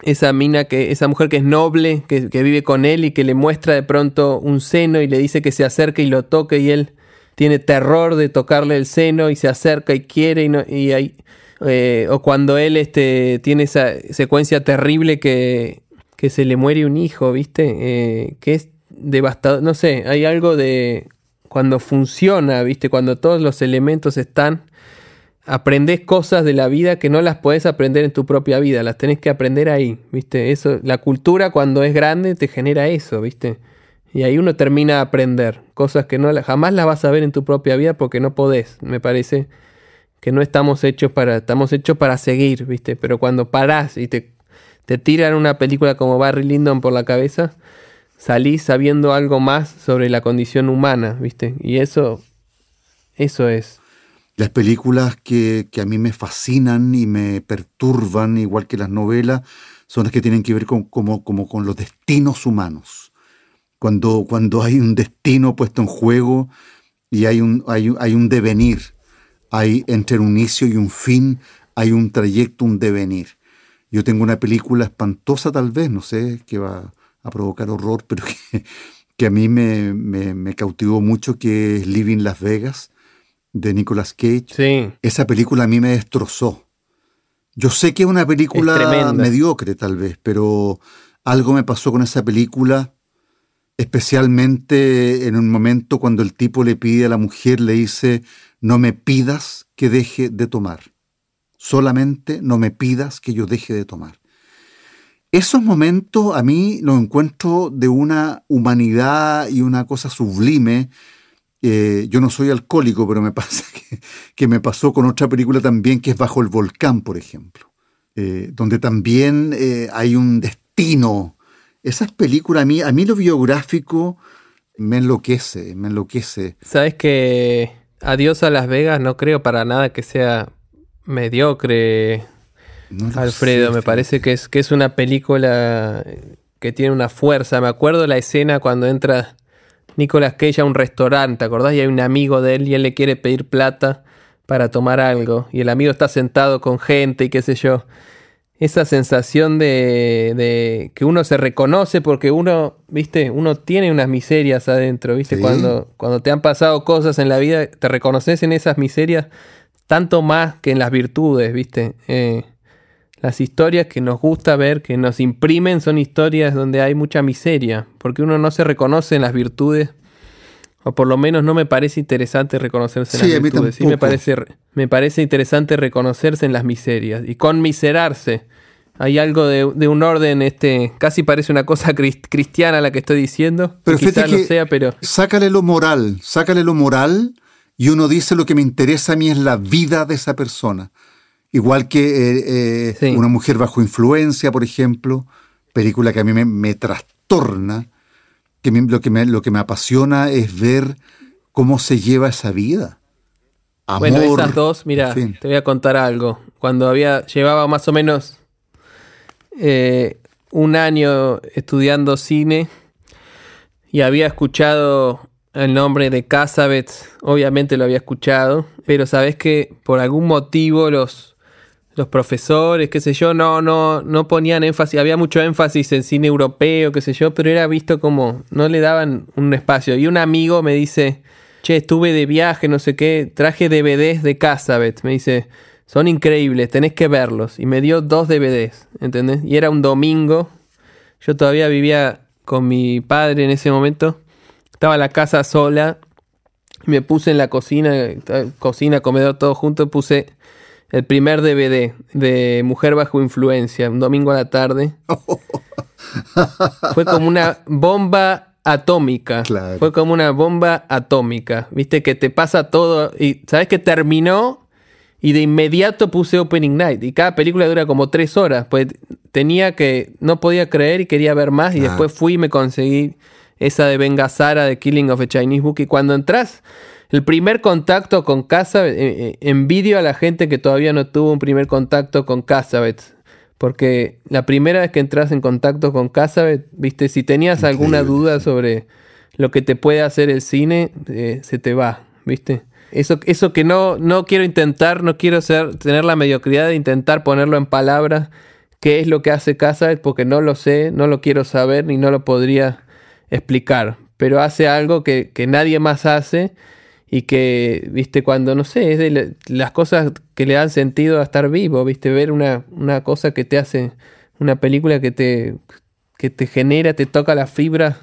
Speaker 3: esa mina, que, esa mujer que es noble, que, que vive con él y que le muestra de pronto un seno y le dice que se acerque y lo toque y él tiene terror de tocarle el seno y se acerca y quiere y, no, y hay, eh, o cuando él este, tiene esa secuencia terrible que, que se le muere un hijo, ¿viste? Eh, que es devastador, no sé, hay algo de cuando funciona, ¿viste? Cuando todos los elementos están, aprendes cosas de la vida que no las puedes aprender en tu propia vida, las tenés que aprender ahí, ¿viste? Eso, la cultura cuando es grande te genera eso, ¿viste? Y ahí uno termina de aprender cosas que no jamás las vas a ver en tu propia vida porque no podés, me parece que no estamos hechos para, estamos hechos para seguir, ¿viste? Pero cuando parás y te, te tiran una película como Barry Lyndon por la cabeza, salís sabiendo algo más sobre la condición humana, ¿viste? Y eso, eso es.
Speaker 2: Las películas que, que a mí me fascinan y me perturban, igual que las novelas, son las que tienen que ver con, como, como con los destinos humanos. Cuando, cuando hay un destino puesto en juego y hay un, hay, hay un devenir, hay entre un inicio y un fin, hay un trayecto, un devenir. Yo tengo una película espantosa tal vez, no sé, que va a provocar horror, pero que, que a mí me, me, me cautivó mucho, que es Living Las Vegas de Nicolas Cage.
Speaker 3: Sí.
Speaker 2: Esa película a mí me destrozó. Yo sé que es una película mediocre tal vez, pero algo me pasó con esa película, especialmente en un momento cuando el tipo le pide a la mujer, le dice, no me pidas que deje de tomar. Solamente no me pidas que yo deje de tomar. Esos momentos a mí los encuentro de una humanidad y una cosa sublime. Eh, yo no soy alcohólico, pero me pasa que, me pasó con otra película también que es Bajo el Volcán, por ejemplo, eh, donde también eh, hay un destino. Esas películas, a mí, a mí lo biográfico me enloquece, me enloquece.
Speaker 3: Sabes que Adiós a Las Vegas no creo para nada que sea mediocre Alfredo, me parece que es, que es una película que tiene una fuerza. Me acuerdo la escena cuando entra Nicolas Cage a un restaurante, ¿te acordás? Y hay un amigo de él y él le quiere pedir plata para tomar algo. Y el amigo está sentado con gente y qué sé yo. Esa sensación de, de que uno se reconoce porque uno, viste, uno tiene unas miserias adentro, viste, cuando, cuando te han pasado cosas en la vida, te reconoces en esas miserias tanto más que en las virtudes, viste. Eh, las historias que nos gusta ver, que nos imprimen, son historias donde hay mucha miseria, porque uno no se reconoce en las virtudes, o por lo menos no me parece interesante reconocerse en las virtudes. Sí, me parece, me parece interesante reconocerse en las miserias y conmiserarse. Hay algo de, un orden, este, casi parece una cosa cristiana la que estoy diciendo.
Speaker 2: Pero quizás no sea, pero. Sácale lo moral, sácale lo moral, y uno dice lo que me interesa a mí es la vida de esa persona. Igual que eh, eh, Una mujer bajo influencia, por ejemplo, película que a mí me, trastorna, que lo, que me, lo que me apasiona es ver cómo se lleva esa vida.
Speaker 3: bueno, esas dos, mira, te voy a contar algo. Cuando había, llevaba más o menos eh, un año estudiando cine y había escuchado el nombre de Casabets, obviamente lo había escuchado, pero sabes que por algún motivo los los profesores, qué sé yo, no, no, no ponían énfasis, había mucho énfasis en cine europeo, qué sé yo, pero era visto como, no le daban un espacio. Y un amigo me dice, che, estuve de viaje, no sé qué, traje DVDs de Casabet, me dice, son increíbles, tenés que verlos. Y me dio dos DVDs, ¿entendés? Y era un domingo, yo todavía vivía con mi padre en ese momento, estaba la casa sola, me puse en la cocina, cocina, comedor, todo junto, puse el primer DVD de Mujer bajo influencia, un domingo a la tarde. Fue como una bomba atómica. Fue como una bomba atómica. Viste que te pasa todo y sabes que terminó y de inmediato puse Opening Night y cada película dura como tres horas. Pues tenía que, no podía creer y quería ver más y ah. después fui y me conseguí esa de Venga Sara de Killing of a Chinese Book y cuando entras el primer contacto con Casabet, eh, eh, envidio a la gente que todavía no tuvo un primer contacto con Casabet. Porque la primera vez que entras en contacto con Casabet, viste, si tenías alguna duda sobre lo que te puede hacer el cine, eh, se te va, viste. Eso, eso que no, no quiero intentar, no quiero ser, tener la mediocridad de intentar ponerlo en palabras, qué es lo que hace Casabet, porque no lo sé, no lo quiero saber ni no lo podría explicar. Pero hace algo que, que nadie más hace y que, viste, cuando, no sé, es de las cosas que le dan sentido a estar vivo, viste, ver una, una cosa que te hace, una película que te, que te genera, te toca las fibras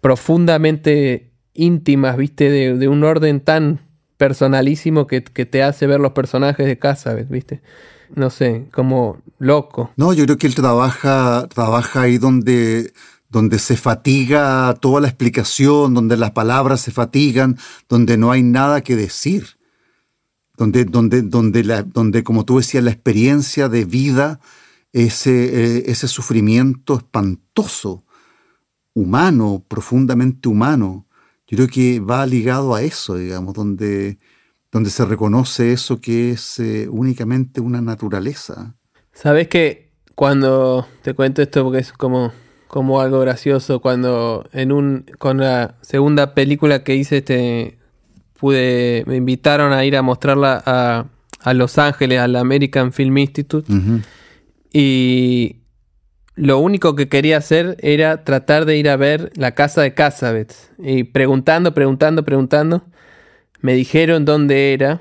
Speaker 3: profundamente íntimas, viste, de, un orden tan personalísimo que, que, te hace ver los personajes de casa, viste. No sé, como loco.
Speaker 2: No, yo creo que él trabaja, trabaja ahí donde donde se fatiga toda la explicación, donde las palabras se fatigan, donde no hay nada que decir, donde, donde, donde, donde como tú decías, la experiencia de vida, ese, eh, ese sufrimiento espantoso, humano, profundamente humano, yo creo que va ligado a eso, digamos, donde, donde se reconoce eso que es eh, únicamente una naturaleza.
Speaker 3: Sabes que cuando te cuento esto, porque es como como algo gracioso cuando en un con la segunda película que hice este pude me invitaron a ir a mostrarla a, a Los Ángeles al American Film Institute. Y lo único que quería hacer era tratar de ir a ver la casa de Casabets. Y preguntando preguntando preguntando me dijeron dónde era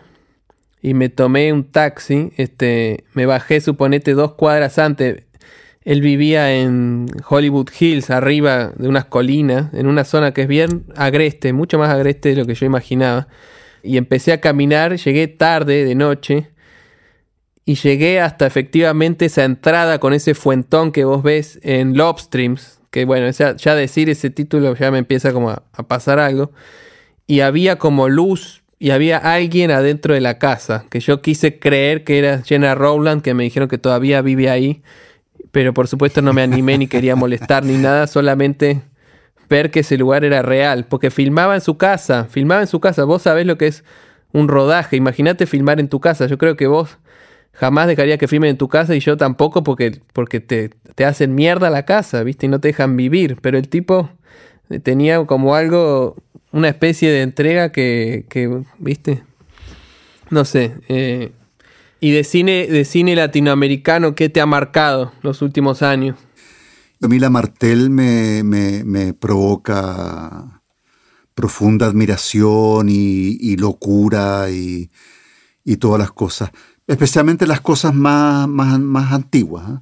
Speaker 3: y me tomé un taxi, este, me bajé, suponete, dos cuadras antes. Él vivía en Hollywood Hills, arriba de unas colinas, en una zona que es bien agreste, mucho más agreste de lo que yo imaginaba. Y empecé a caminar, llegué tarde, de noche, y llegué hasta efectivamente esa entrada con ese fuentón que vos ves en Lobstreams, que bueno, ya, decir ese título ya me empieza como a pasar algo. Y había como luz y había alguien adentro de la casa, que yo quise creer que era Jenna Rowland, que me dijeron que todavía vive ahí, pero por supuesto no me animé ni quería molestar ni nada, solamente ver que ese lugar era real, porque filmaba en su casa, filmaba en su casa, vos sabés lo que es un rodaje, imagínate filmar en tu casa, yo creo que vos jamás dejaría que filmen en tu casa y yo tampoco porque, porque te, te hacen mierda la casa, ¿viste? Y no te dejan vivir, pero el tipo tenía como algo una especie de entrega que, que ¿viste? No sé. Eh, y de cine, de cine latinoamericano, ¿qué te ha marcado los últimos años?
Speaker 2: A mí la Martel me, me, provoca profunda admiración y, locura y, y, todas las cosas. Especialmente las cosas más, más, más antiguas. ¿eh?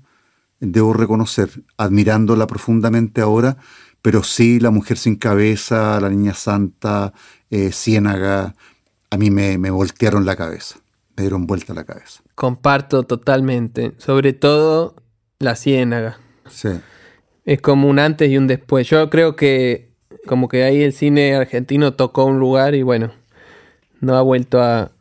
Speaker 2: Debo reconocer, admirándola profundamente ahora, pero sí La Mujer sin Cabeza, La Niña Santa, eh, Ciénaga, a mí me, me voltearon la cabeza, me dieron vuelta la cabeza.
Speaker 3: Comparto totalmente, sobre todo La Ciénaga.
Speaker 2: Sí.
Speaker 3: Es como un antes y un después. Yo creo que como que ahí el cine argentino tocó un lugar y bueno, no ha vuelto a,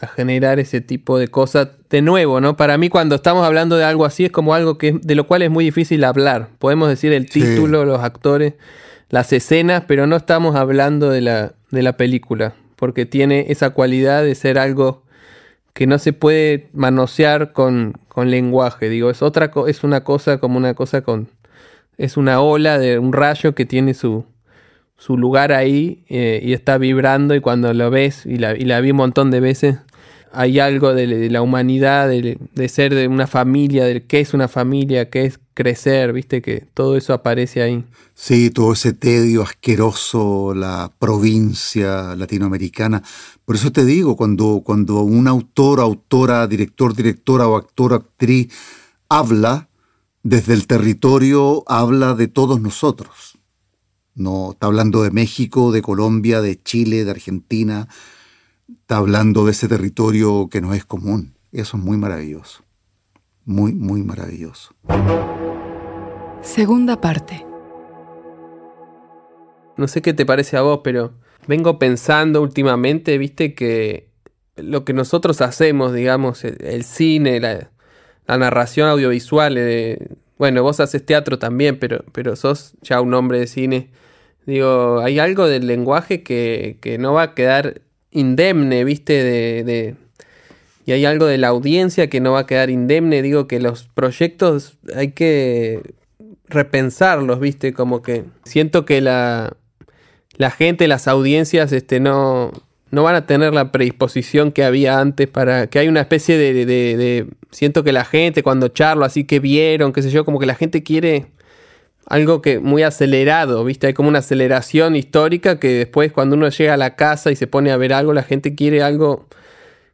Speaker 3: a generar ese tipo de cosas de nuevo, ¿no? Para mí cuando estamos hablando de algo así es como algo que de lo cual es muy difícil hablar. Podemos decir el título, los actores, las escenas, pero no estamos hablando de la, de la película, porque tiene esa cualidad de ser algo que no se puede manosear con, con lenguaje. Digo, es otra es una cosa como una cosa con es una ola de un rayo que tiene su, su lugar ahí eh, y está vibrando y cuando lo ves, y la, y la vi un montón de veces, hay algo de, la humanidad, de, ser de una familia, de qué es una familia, qué es crecer, viste que todo eso aparece ahí.
Speaker 2: Sí, todo ese tedio asqueroso, la provincia latinoamericana. Por eso te digo, cuando, cuando un autor, autora, director, directora o actor, actriz habla, desde el territorio habla de todos nosotros. No está hablando de México, de Colombia, de Chile, de Argentina, está hablando de ese territorio que no es común. Eso es muy maravilloso. Muy, muy maravilloso.
Speaker 1: Segunda parte.
Speaker 3: No sé qué te parece a vos, pero vengo pensando últimamente, viste, que lo que nosotros hacemos, digamos, el, cine, la, narración audiovisual, eh, bueno, vos haces teatro también, pero, pero sos ya un hombre de cine. Digo, hay algo del lenguaje que, que no va a quedar indemne, viste, de, Y hay algo de la audiencia que no va a quedar indemne. Digo que los proyectos hay que repensarlos, viste, como que siento que la, la gente, las audiencias, este, no, no van a tener la predisposición que había antes para que hay una especie de, de, de, siento que la gente cuando charlo así que vieron, qué sé yo, como que la gente quiere algo que muy acelerado, ¿viste? Hay como una aceleración histórica que después cuando uno llega a la casa y se pone a ver algo, la gente quiere algo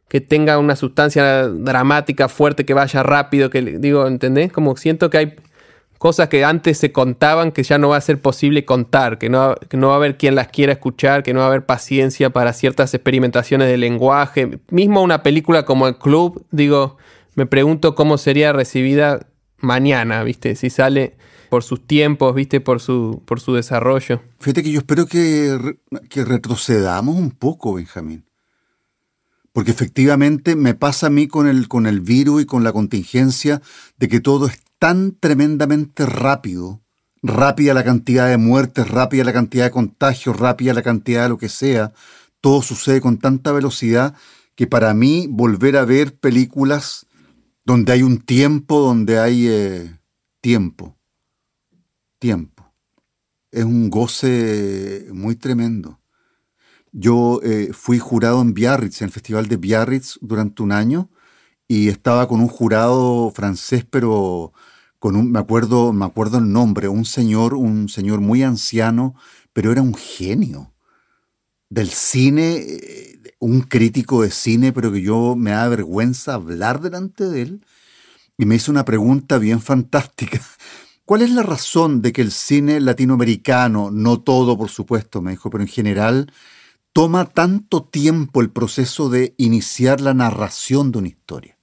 Speaker 3: que tenga una sustancia dramática fuerte, que vaya rápido, que digo, ¿entendés? Como siento que hay cosas que antes se contaban que ya no va a ser posible contar, que no, que no va a haber quien las quiera escuchar, que no va a haber paciencia para ciertas experimentaciones de lenguaje. Mismo una película como El Club, digo, me pregunto cómo sería recibida mañana, ¿viste? Si sale por sus tiempos, viste, por su, por su desarrollo.
Speaker 2: Fíjate que yo espero que, que retrocedamos un poco, Benjamín. Porque efectivamente me pasa a mí con el, con el virus y con la contingencia de que todo es tan tremendamente rápido. Rápida la cantidad de muertes, rápida la cantidad de contagios, rápida la cantidad de lo que sea. Todo sucede con tanta velocidad que para mí volver a ver películas donde hay un tiempo, donde hay eh, tiempo, tiempo. Es un goce muy tremendo. Yo eh, fui jurado en Biarritz, en el Festival de Biarritz, durante un año, y estaba con un jurado francés, pero con un, me acuerdo, me acuerdo el nombre, un señor, un señor muy anciano, pero era un genio. del cine, eh, un crítico de cine, pero que yo me da vergüenza hablar delante de él, y me hizo una pregunta bien fantástica. ¿Cuál es la razón de que el cine latinoamericano, no todo por supuesto, me dijo, pero en general, toma tanto tiempo el proceso de iniciar la narración de una historia?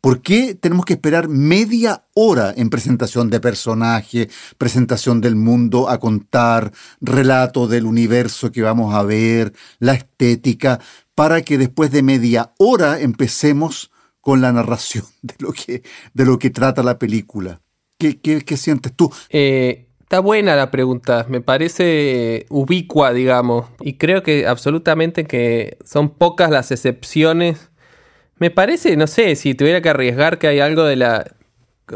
Speaker 2: ¿Por qué tenemos que esperar media hora en presentación de personaje, presentación del mundo a contar, relato del universo que vamos a ver, la estética, para que después de media hora empecemos con la narración de lo que, de lo que trata la película? ¿Qué, qué, sientes tú?
Speaker 3: Eh, está buena la pregunta, me parece ubicua, digamos, y creo que absolutamente que son pocas las excepciones me parece, no sé, si tuviera que arriesgar que hay algo de la...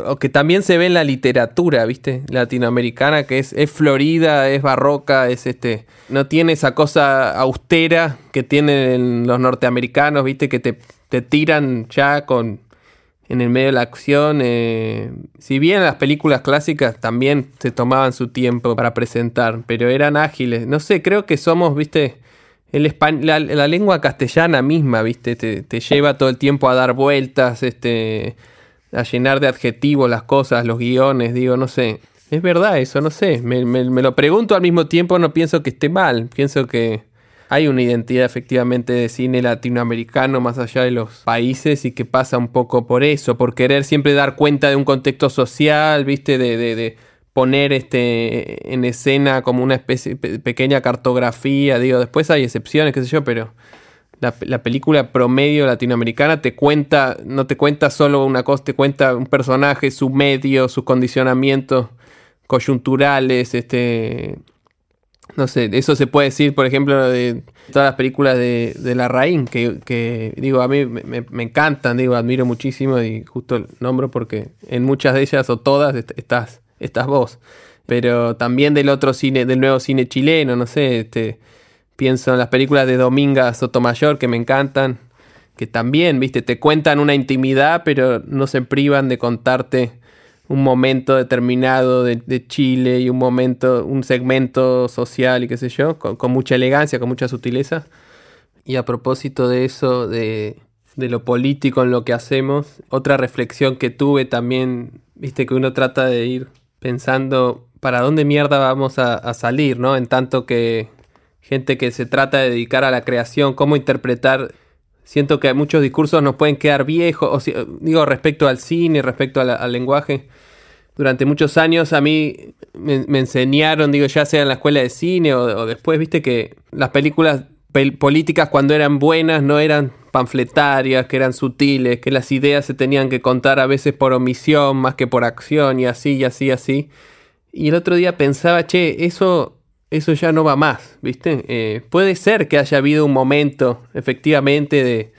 Speaker 3: O que también se ve en la literatura, ¿viste? Latinoamericana, que es, es florida, es barroca, es este... No tiene esa cosa austera que tienen los norteamericanos, ¿viste? Que te, te tiran ya con... En el medio de la acción. Eh, si bien las películas clásicas también se tomaban su tiempo para presentar, pero eran ágiles. No sé, creo que somos, ¿viste? La, lengua castellana misma, ¿viste? Te, lleva todo el tiempo a dar vueltas, este, a llenar de adjetivos las cosas, los guiones, digo, no sé. Es verdad eso, no sé. Me, lo pregunto al mismo tiempo, no pienso que esté mal. Pienso que hay una identidad efectivamente de cine latinoamericano más allá de los países y que pasa un poco por eso, por querer siempre dar cuenta de un contexto social, ¿viste? de, de poner este en escena como una especie pequeña cartografía, digo, después hay excepciones, qué sé yo, pero la, película promedio latinoamericana te cuenta, no te cuenta solo una cosa, te cuenta un personaje, su medio, sus condicionamientos coyunturales, este no sé, eso se puede decir, por ejemplo, de todas las películas de, de La Raín, que, que, digo, a mí me, encantan, digo, admiro muchísimo y justo nombro porque en muchas de ellas o todas estás estás vos. Pero también del otro cine, del nuevo cine chileno, no sé, este, pienso en las películas de Dominga Sotomayor que me encantan, que también, viste, te cuentan una intimidad, pero no se privan de contarte un momento determinado de, Chile y un momento, un segmento social y qué sé yo, con, con, mucha elegancia, con mucha sutileza. Y a propósito de eso, de, de lo político en lo que hacemos, otra reflexión que tuve también, viste que uno trata de ir pensando para dónde mierda vamos a, salir, ¿no? En tanto que gente que se trata de dedicar a la creación, cómo interpretar. Siento que muchos discursos nos pueden quedar viejos, o digo, respecto al cine, respecto al lenguaje. Durante muchos años a mí me, enseñaron, digo, ya sea en la escuela de cine o, después, viste que las películas políticas cuando eran buenas no eran panfletarias, que eran sutiles, que las ideas se tenían que contar a veces por omisión más que por acción y así y así y así. Y el otro día pensaba, che, eso, eso ya no va más, ¿viste? Eh, puede ser que haya habido un momento, efectivamente, de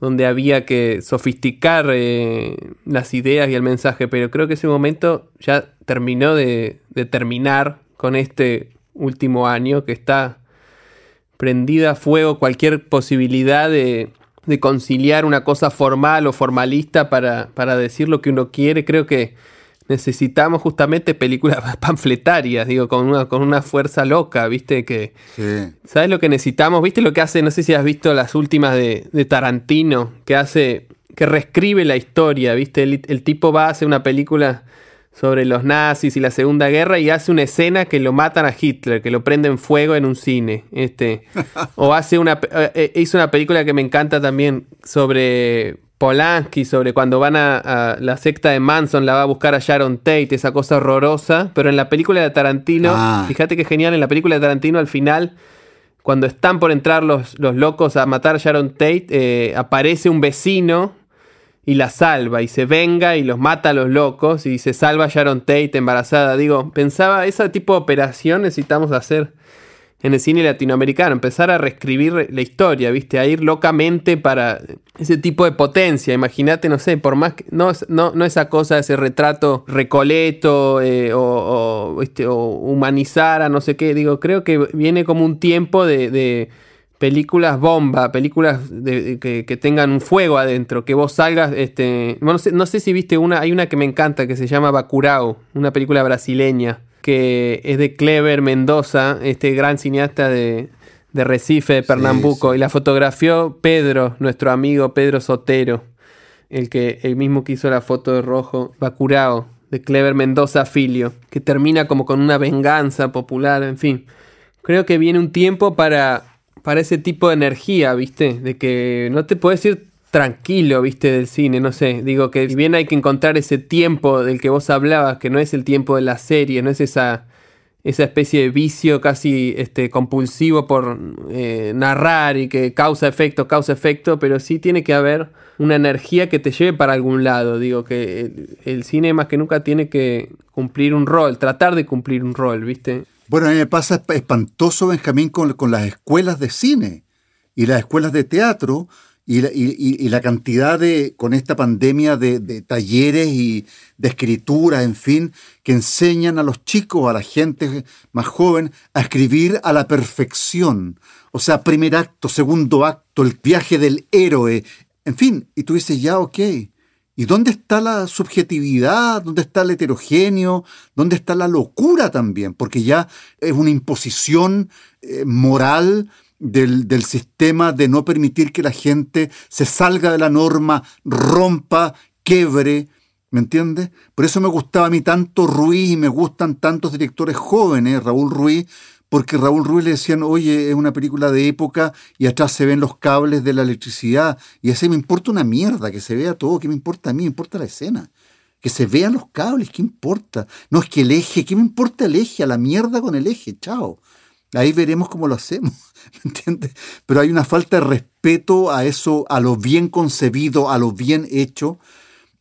Speaker 3: donde había que sofisticar eh, las ideas y el mensaje, pero creo que ese momento ya terminó de, de terminar con este último año que está prendida a fuego cualquier posibilidad de, de conciliar una cosa formal o formalista para, para decir lo que uno quiere. Creo que necesitamos justamente películas panfletarias, digo, con una, con una fuerza loca, ¿viste? Que, ¿Sabes lo que necesitamos? ¿Viste lo que hace? No sé si has visto las últimas de, de Tarantino, que hace, que reescribe la historia, ¿viste? El, el tipo va a hacer una película sobre los nazis y la Segunda Guerra y hace una escena que lo matan a Hitler, que lo prenden fuego en un cine. Este, o hace una, eh, eh, hizo una película que me encanta también sobre Polanski, sobre cuando van a, la secta de Manson, la va a buscar a Sharon Tate, esa cosa horrorosa. Pero en la película de Tarantino, ah. fíjate que genial, en la película de Tarantino al final cuando están por entrar los, los locos a matar a Sharon Tate, eh, aparece un vecino y la salva y se venga y los mata a los locos y se salva Sharon Tate embarazada. Digo, pensaba, ese tipo de operación necesitamos hacer en el cine latinoamericano, empezar a reescribir la historia, ¿viste? A ir locamente para ese tipo de potencia. Imagínate, no sé, por más que. No, no, no esa cosa, ese retrato recoleto eh, o, o, humanizar a no sé qué. Digo, creo que viene como un tiempo de películas bomba, películas que, tengan un fuego adentro, que vos salgas, este, no sé, no sé si viste una, hay una que me encanta que se llama Bacurao, una película brasileña, que es de Clever Mendoza, este gran cineasta de, de Recife, de Pernambuco, y la fotografió Pedro, nuestro amigo Pedro Sotero, el que el mismo que hizo la foto de rojo, Bacurao, de Clever Mendoza Filio, que termina como con una venganza popular, en fin. Creo que viene un tiempo para, para ese tipo de energía, ¿viste? De que no te puedes ir tranquilo, viste, del cine, no sé, digo que bien hay que encontrar ese tiempo del que vos hablabas, que no es el tiempo de la serie, no es esa, esa especie de vicio casi este, compulsivo por eh, narrar y que causa efecto, causa efecto, pero sí tiene que haber una energía que te lleve para algún lado, digo que el, cine más que nunca tiene que cumplir un rol, tratar de cumplir un rol, viste.
Speaker 2: Bueno, a mí me pasa espantoso, Benjamín, con, las escuelas de cine y las escuelas de teatro, y la, cantidad de, con esta pandemia de, talleres y de escritura, en fin, que enseñan a los chicos, a la gente más joven, a escribir a la perfección. O sea, primer acto, segundo acto, el viaje del héroe, en fin, y tú dices, ya, ok. ¿Y dónde está la subjetividad? ¿Dónde está el heterogéneo? ¿Dónde está la locura también? Porque ya es una imposición eh, moral del, sistema de no permitir que la gente se salga de la norma, rompa, quebre, ¿me entiendes? Por eso me gustaba a mí tanto Ruiz y me gustan tantos directores jóvenes, Raúl Ruiz, porque Raúl Ruiz le decían, oye, es una película de época y atrás se ven los cables de la electricidad. Y así me importa una mierda, que se vea todo, ¿qué me importa a mí? Me importa la escena. Que se vean los cables, ¿qué importa? No es que el eje, ¿qué me importa el eje? A la mierda con el eje, chao. Ahí veremos cómo lo hacemos, ¿me entiendes? Pero hay una falta de respeto a eso, a lo bien concebido, a lo bien hecho.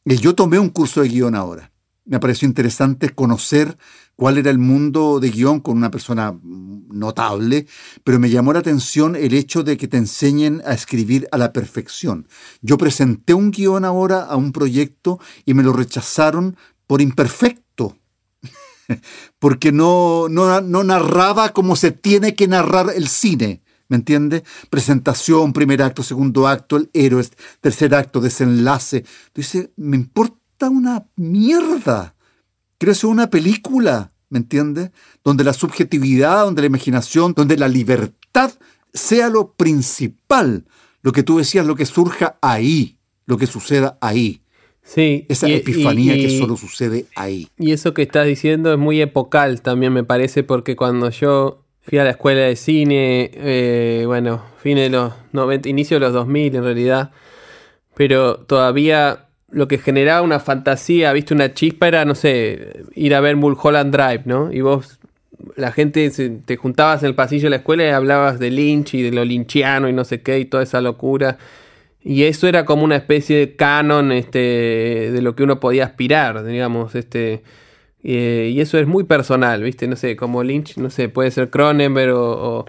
Speaker 2: Yo tomé un curso de guion ahora. Me pareció interesante conocer cuál era el mundo de guion con una persona notable, pero me llamó la atención el hecho de que te enseñen a escribir a la perfección. Yo presenté un guion ahora a un proyecto y me lo rechazaron por imperfecto porque no, no, narraba como se tiene que narrar el cine. ¿Me entiendes? Presentación, primer acto, segundo acto, el héroe, tercer acto, desenlace. Dice, me importa una mierda. Hacer una película, ¿me entiendes? Donde la subjetividad, donde la imaginación, donde la libertad sea lo principal. Lo que tú decías, lo que surja ahí, lo que suceda ahí.
Speaker 3: Sí.
Speaker 2: Esa epifanía que solo sucede ahí.
Speaker 3: Y eso que estás diciendo es muy epocal también, me parece, porque cuando yo fui a la escuela de cine, eh, bueno, fin de los 90, inicio de los 2000 en realidad, pero todavía lo que generaba una fantasía, viste, una chispa era, no sé, ir a ver Mulholland Drive, ¿no? Y vos, la gente, te juntabas en el pasillo de la escuela y hablabas de Lynch y de lo lynchiano y no sé qué y toda esa locura. Y eso era como una especie de canon este, de lo que uno podía aspirar, digamos, este. y eso es muy personal, ¿viste? No sé, como Lynch, no sé, puede ser Cronenberg o,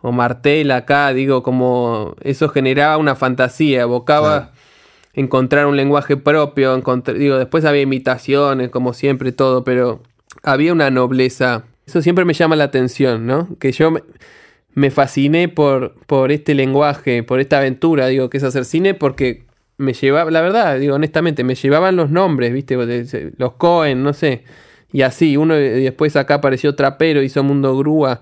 Speaker 3: o, Martel acá, digo, como eso generaba una fantasía, evocaba encontrar un lenguaje propio, digo, después había imitaciones, como siempre, todo, pero había una nobleza. Eso siempre me llama la atención, ¿no? Que yo me fasciné por, por este lenguaje, por esta aventura, digo, que es hacer cine, porque me llevaba, la verdad, digo, honestamente, me llevaban los nombres, viste, los Cohen, no sé, y así, uno después acá apareció Trapero, hizo Mundo Grúa,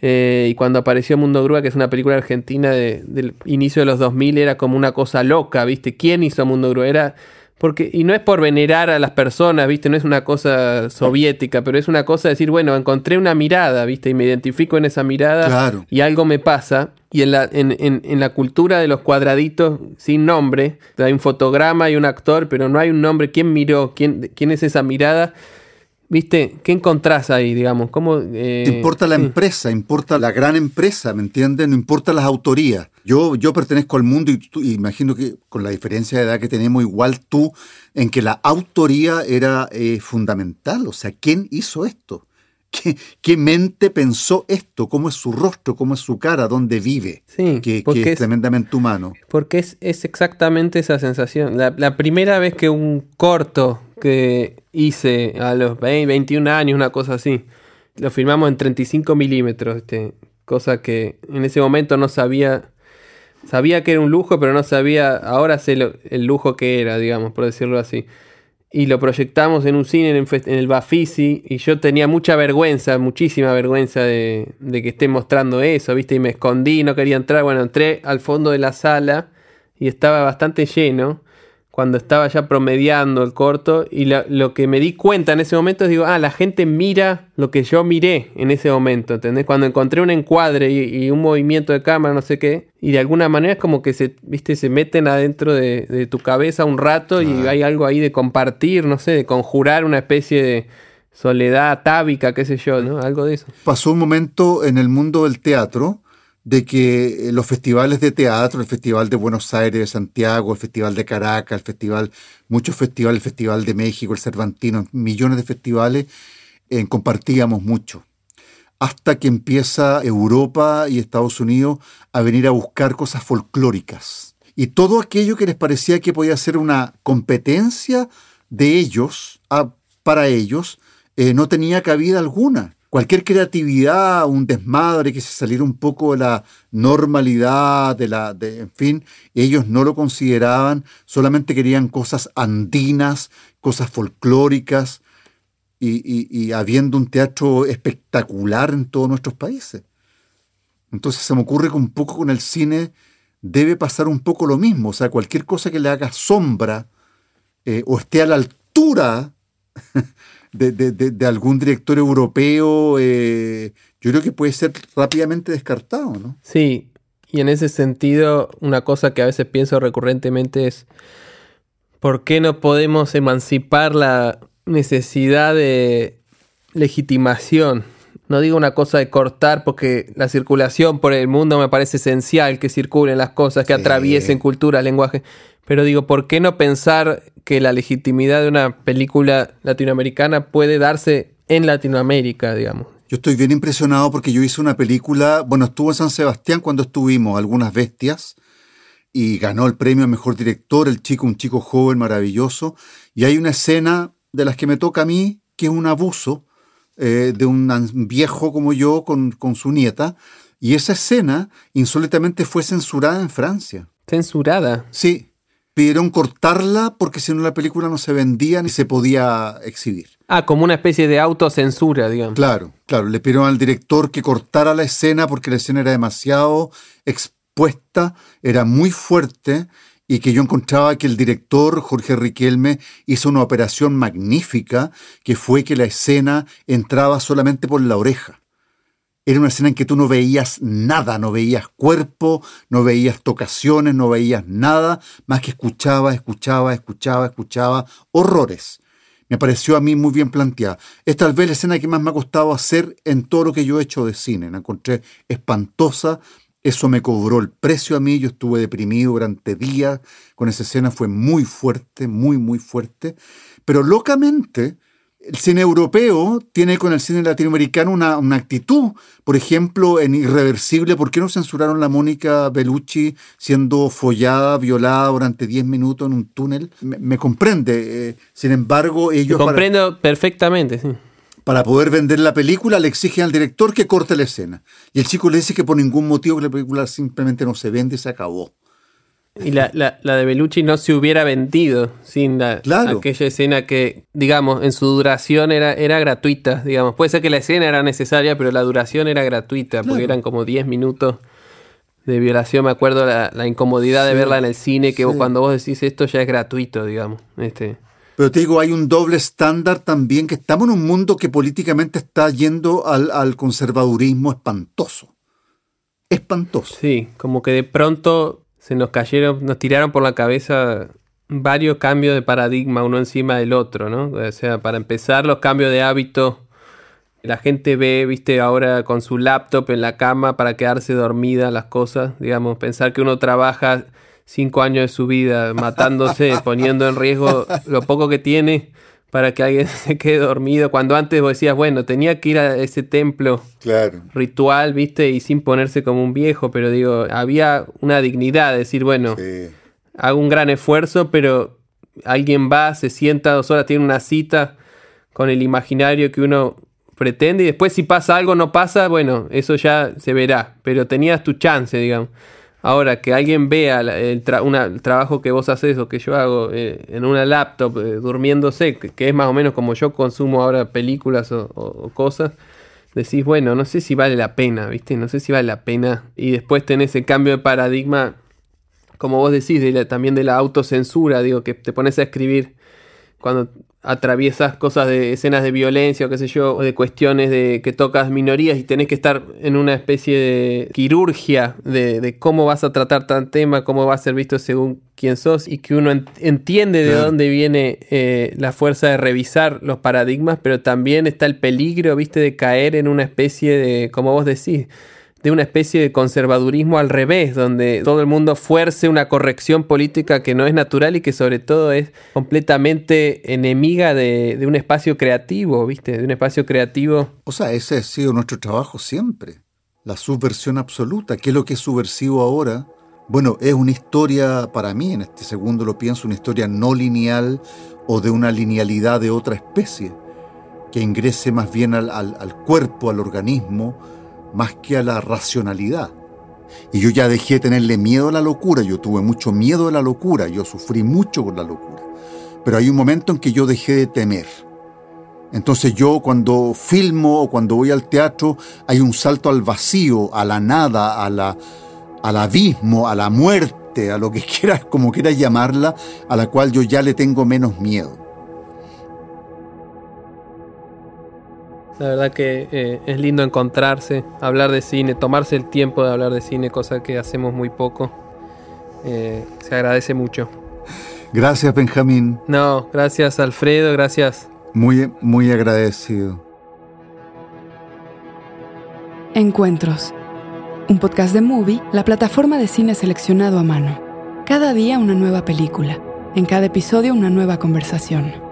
Speaker 3: eh, y cuando apareció Mundo Grúa, que es una película argentina del inicio de los 2000, era como una cosa loca, viste, ¿quién hizo Mundo Grúa? Era porque, y no es por venerar a las personas, ¿viste? No es una cosa soviética, pero es una cosa de decir, bueno, encontré una mirada, ¿viste? Y me identifico en esa mirada y algo me pasa. Y en la, en, en, en la cultura de los cuadraditos sin nombre, hay un fotograma y un actor, pero no hay un nombre. ¿Quién miró? ¿Quién, quién es esa mirada? ¿Viste? ¿Qué encontrás ahí, digamos? ¿Cómo,
Speaker 2: eh, importa la empresa, importa la gran empresa, ¿me entiendes? No importa las autorías. Yo, yo pertenezco al mundo y, tú, imagino que con la diferencia de edad que tenemos, igual tú, en que la autoría era eh, fundamental. O sea, ¿quién hizo esto? ¿Qué, ¿Qué, mente pensó esto? ¿Cómo es su rostro? ¿Cómo es su cara? ¿Dónde vive?
Speaker 3: Sí,
Speaker 2: que, es, tremendamente humano.
Speaker 3: Porque es, es exactamente esa sensación. La, la, primera vez que un corto que hice a los 20, 21 años, una cosa así. Lo filmamos en 35 milímetros, este, cosa que en ese momento no sabía. Sabía que era un lujo, pero no sabía. Ahora sé el lujo que era, digamos, por decirlo así. y lo proyectamos en un cine en, el Bafisi y yo tenía mucha vergüenza, muchísima vergüenza de, de, que esté mostrando eso, ¿viste? Y me escondí, no quería entrar. Bueno, entré al fondo de la sala y estaba bastante lleno cuando estaba ya promediando el corto y lo, que me di cuenta en ese momento es digo, ah, la gente mira lo que yo miré en ese momento, ¿entendés? Cuando encontré un encuadre y, un movimiento de cámara, no sé qué, y de alguna manera es como que se, viste, se meten adentro de, tu cabeza un rato y hay algo ahí de compartir, no sé, de conjurar una especie de soledad atávica, qué sé yo, ¿no? Algo de eso.
Speaker 2: Pasó un momento en el mundo del teatro de que eh, los festivales de teatro, el Festival de Buenos Aires, de Santiago, el Festival de Caracas, el Festival, muchos festivales, el Festival de México, el Cervantino, millones de festivales, eh, compartíamos mucho. Hasta que empieza Europa y Estados Unidos a venir a buscar cosas folclóricas. Y todo aquello que les parecía que podía ser una competencia de ellos, para ellos, eh, no tenía cabida alguna cualquier creatividad, un desmadre que se saliera un poco de la normalidad, de la, de, en fin, ellos no lo consideraban, solamente querían cosas andinas, cosas folclóricas, y, habiendo un teatro espectacular en todos nuestros países. Entonces se me ocurre que un poco con el cine debe pasar un poco lo mismo, o sea, cualquier cosa que le haga sombra eh, o esté a la altura de, algún director europeo, eh, yo creo que puede ser rápidamente descartado, ¿no?
Speaker 3: Sí, y en ese sentido, una cosa que a veces pienso recurrentemente es, ¿por qué no podemos emancipar la necesidad de legitimación? No digo una cosa de cortar porque la circulación por el mundo me parece esencial, que circulen las cosas, que atraviesen cultura, lenguaje, pero digo, ¿por qué no pensar que la legitimidad de una película latinoamericana puede darse en Latinoamérica, digamos?
Speaker 2: Yo estoy bien impresionado porque yo hice una película, bueno, estuvo en San Sebastián cuando estuvimos, Algunas Bestias, y ganó el premio a Mejor Director, el chico, un chico joven, maravilloso, y hay una escena de las que me toca a mí, que es un abuso eh, de un viejo como yo con, con su nieta, y esa escena insólitamente fue censurada en Francia.
Speaker 3: ¿Censurada?
Speaker 2: Sí, pidieron cortarla porque si no la película no se vendía ni se podía exhibir.
Speaker 3: Ah, como una especie de autocensura, digamos.
Speaker 2: Claro, claro. Le pidieron al director que cortara la escena porque la escena era demasiado expuesta, era muy fuerte y que yo encontraba que el director, Jorge Riquelme, hizo una operación magnífica, que fue que la escena entraba solamente por la oreja. Era una escena en que tú no veías nada, no veías cuerpo, no veías tocaciones, no veías nada, más que escuchaba, escuchaba, escuchaba, escuchaba horrores. Me pareció a mí muy bien planteada. Es tal vez la escena que más me ha costado hacer en todo lo que yo he hecho de cine. La encontré espantosa. Eso me cobró el precio a mí. Yo estuve deprimido durante días con esa escena. Fue muy fuerte, muy, muy fuerte. Pero locamente, el cine europeo tiene con el cine latinoamericano una, actitud, por ejemplo, en Irreversible, ¿por qué no censuraron a Mónica Bellucci siendo follada, violada durante 10 minutos en un túnel? Me, comprende. Eh, sin embargo, ellos...
Speaker 3: comprendo perfectamente, sí.
Speaker 2: Para poder vender la película le exigen al director que corte la escena. Y el chico le dice que por ningún motivo la película simplemente no se vende y se acabó.
Speaker 3: Y la, la, la, de Bellucci no se hubiera vendido sin la, aquella escena que, digamos, en su duración era, era gratuita, digamos. Puede ser que la escena era necesaria, pero la duración era gratuita, porque eran como 10 minutos de violación. Me acuerdo la, la incomodidad de verla en el cine, que cuando vos decís esto ya es gratuito, digamos. Este.
Speaker 2: Pero te digo, hay un doble estándar también, que estamos en un mundo que políticamente está yendo al, al conservadurismo espantoso. Espantoso.
Speaker 3: Sí, como que de pronto se nos cayeron, nos tiraron por la cabeza varios cambios de paradigma uno encima del otro, ¿no? O sea, para empezar, los cambios de hábito. La gente ve, viste, ahora con su laptop en la cama para quedarse dormida las cosas. Digamos, pensar que uno trabaja cinco años de su vida matándose, poniendo en riesgo lo poco que tiene para que alguien se quede dormido. Cuando antes vos decías, bueno, tenía que ir a ese templo ritual, viste, y sin ponerse como un viejo, pero digo, había una dignidad de decir, bueno, hago un gran esfuerzo, pero alguien va, se sienta dos horas, tiene una cita con el imaginario que uno pretende y después si pasa algo no pasa, bueno, eso ya se verá, pero tenías tu chance, digamos. Ahora, que alguien vea el, trabajo que vos haces o que yo hago eh, en una laptop eh, durmiéndose, que, es más o menos como yo consumo ahora películas o, cosas, decís, bueno, no sé si vale la pena, ¿viste? No sé si vale la pena. Y después tenés el cambio de paradigma, como vos decís, también de la autocensura, digo, que te pones a escribir cuando atraviesas cosas de escenas de violencia o qué sé yo, o de cuestiones de que tocas minorías y tenés que estar en una especie de quirurgia de, cómo vas a tratar tan tema, cómo va a ser visto según quién sos y que uno entiende de dónde viene eh, la fuerza de revisar los paradigmas, pero también está el peligro, viste, de caer en una especie de, como vos decís, de una especie de conservadurismo al revés, donde todo el mundo fuerce una corrección política que no es natural y que sobre todo es completamente enemiga de, un espacio creativo, ¿viste? De un espacio creativo.
Speaker 2: O sea, ese ha sido nuestro trabajo siempre, la subversión absoluta. ¿Qué es lo que es subversivo ahora? Bueno, es una historia, para mí, en este segundo lo pienso, una historia no lineal o de una linealidad de otra especie, que ingrese más bien al, al cuerpo, al organismo, más que a la racionalidad. Y yo ya dejé de tenerle miedo a la locura, yo tuve mucho miedo a la locura, yo sufrí mucho con la locura. Pero hay un momento en que yo dejé de temer. Entonces yo cuando filmo o cuando voy al teatro hay un salto al vacío, a la nada, a la, al abismo, a la muerte, a lo que quieras, como quieras llamarla, a la cual yo ya le tengo menos miedo.
Speaker 3: La verdad que eh, es lindo encontrarse, hablar de cine, tomarse el tiempo de hablar de cine, cosa que hacemos muy poco. Eh, se agradece mucho.
Speaker 2: Gracias, Benjamín.
Speaker 3: No, gracias, Alfredo, gracias.
Speaker 2: Muy, muy agradecido.
Speaker 1: Encuentros. Un podcast de Movie, la plataforma de cine seleccionado a mano. Cada día una nueva película. En cada episodio una nueva conversación.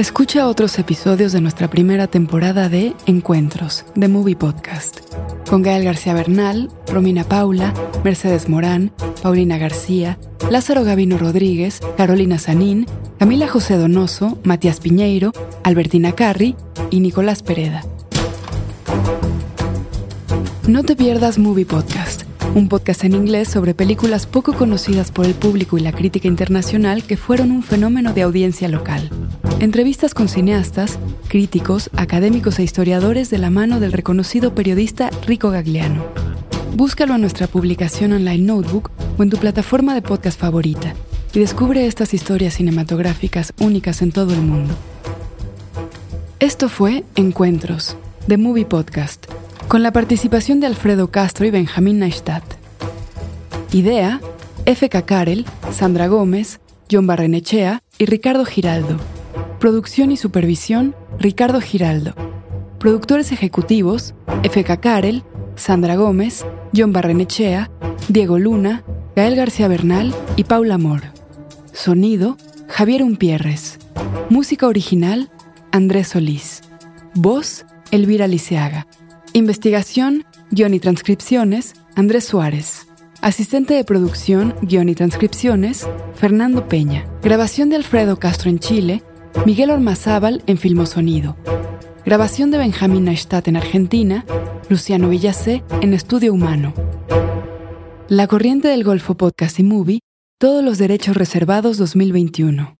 Speaker 1: Escucha otros episodios de nuestra primera temporada de Encuentros, de Movie Podcast, con Gael García Bernal, Romina Paula, Mercedes Morán, Paulina García, Lázaro Gavino Rodríguez, Carolina Sanín, Camila José Donoso, Matías Piñeiro, Albertina Carri y Nicolás Pereda. No te pierdas Movie Podcast un podcast en inglés sobre películas poco conocidas por el público y la crítica internacional que fueron un fenómeno de audiencia local. Entrevistas con cineastas, críticos, académicos e historiadores de la mano del reconocido periodista Rico Gagliano. Búscalo en nuestra publicación online Notebook o en tu plataforma de podcast favorita y descubre estas historias cinematográficas únicas en todo el mundo. Esto fue Encuentros, de Movie Podcast con la participación de Alfredo Castro y Benjamín Neistat. Idea, F.K. Karel, Sandra Gómez, John Barrenechea y Ricardo Giraldo. Producción y supervisión, Ricardo Giraldo. Productores ejecutivos, F.K. Karel, Sandra Gómez, John Barrenechea, Diego Luna, Gael García Bernal y Paula Amor. Sonido, Javier Umpierres. Música original, Andrés Solís. Voz, Elvira Liceaga. Investigación, guion y transcripciones, Andrés Suárez. Asistente de producción, guion y transcripciones, Fernando Peña. Grabación de Alfredo Castro en Chile, Miguel Ormazábal en Filmosonido. Grabación de Benjamín Neistat en Argentina, Luciano Villacé en Estudio Humano. La Corriente del Golfo Podcast y Movie, todos los derechos reservados 2021.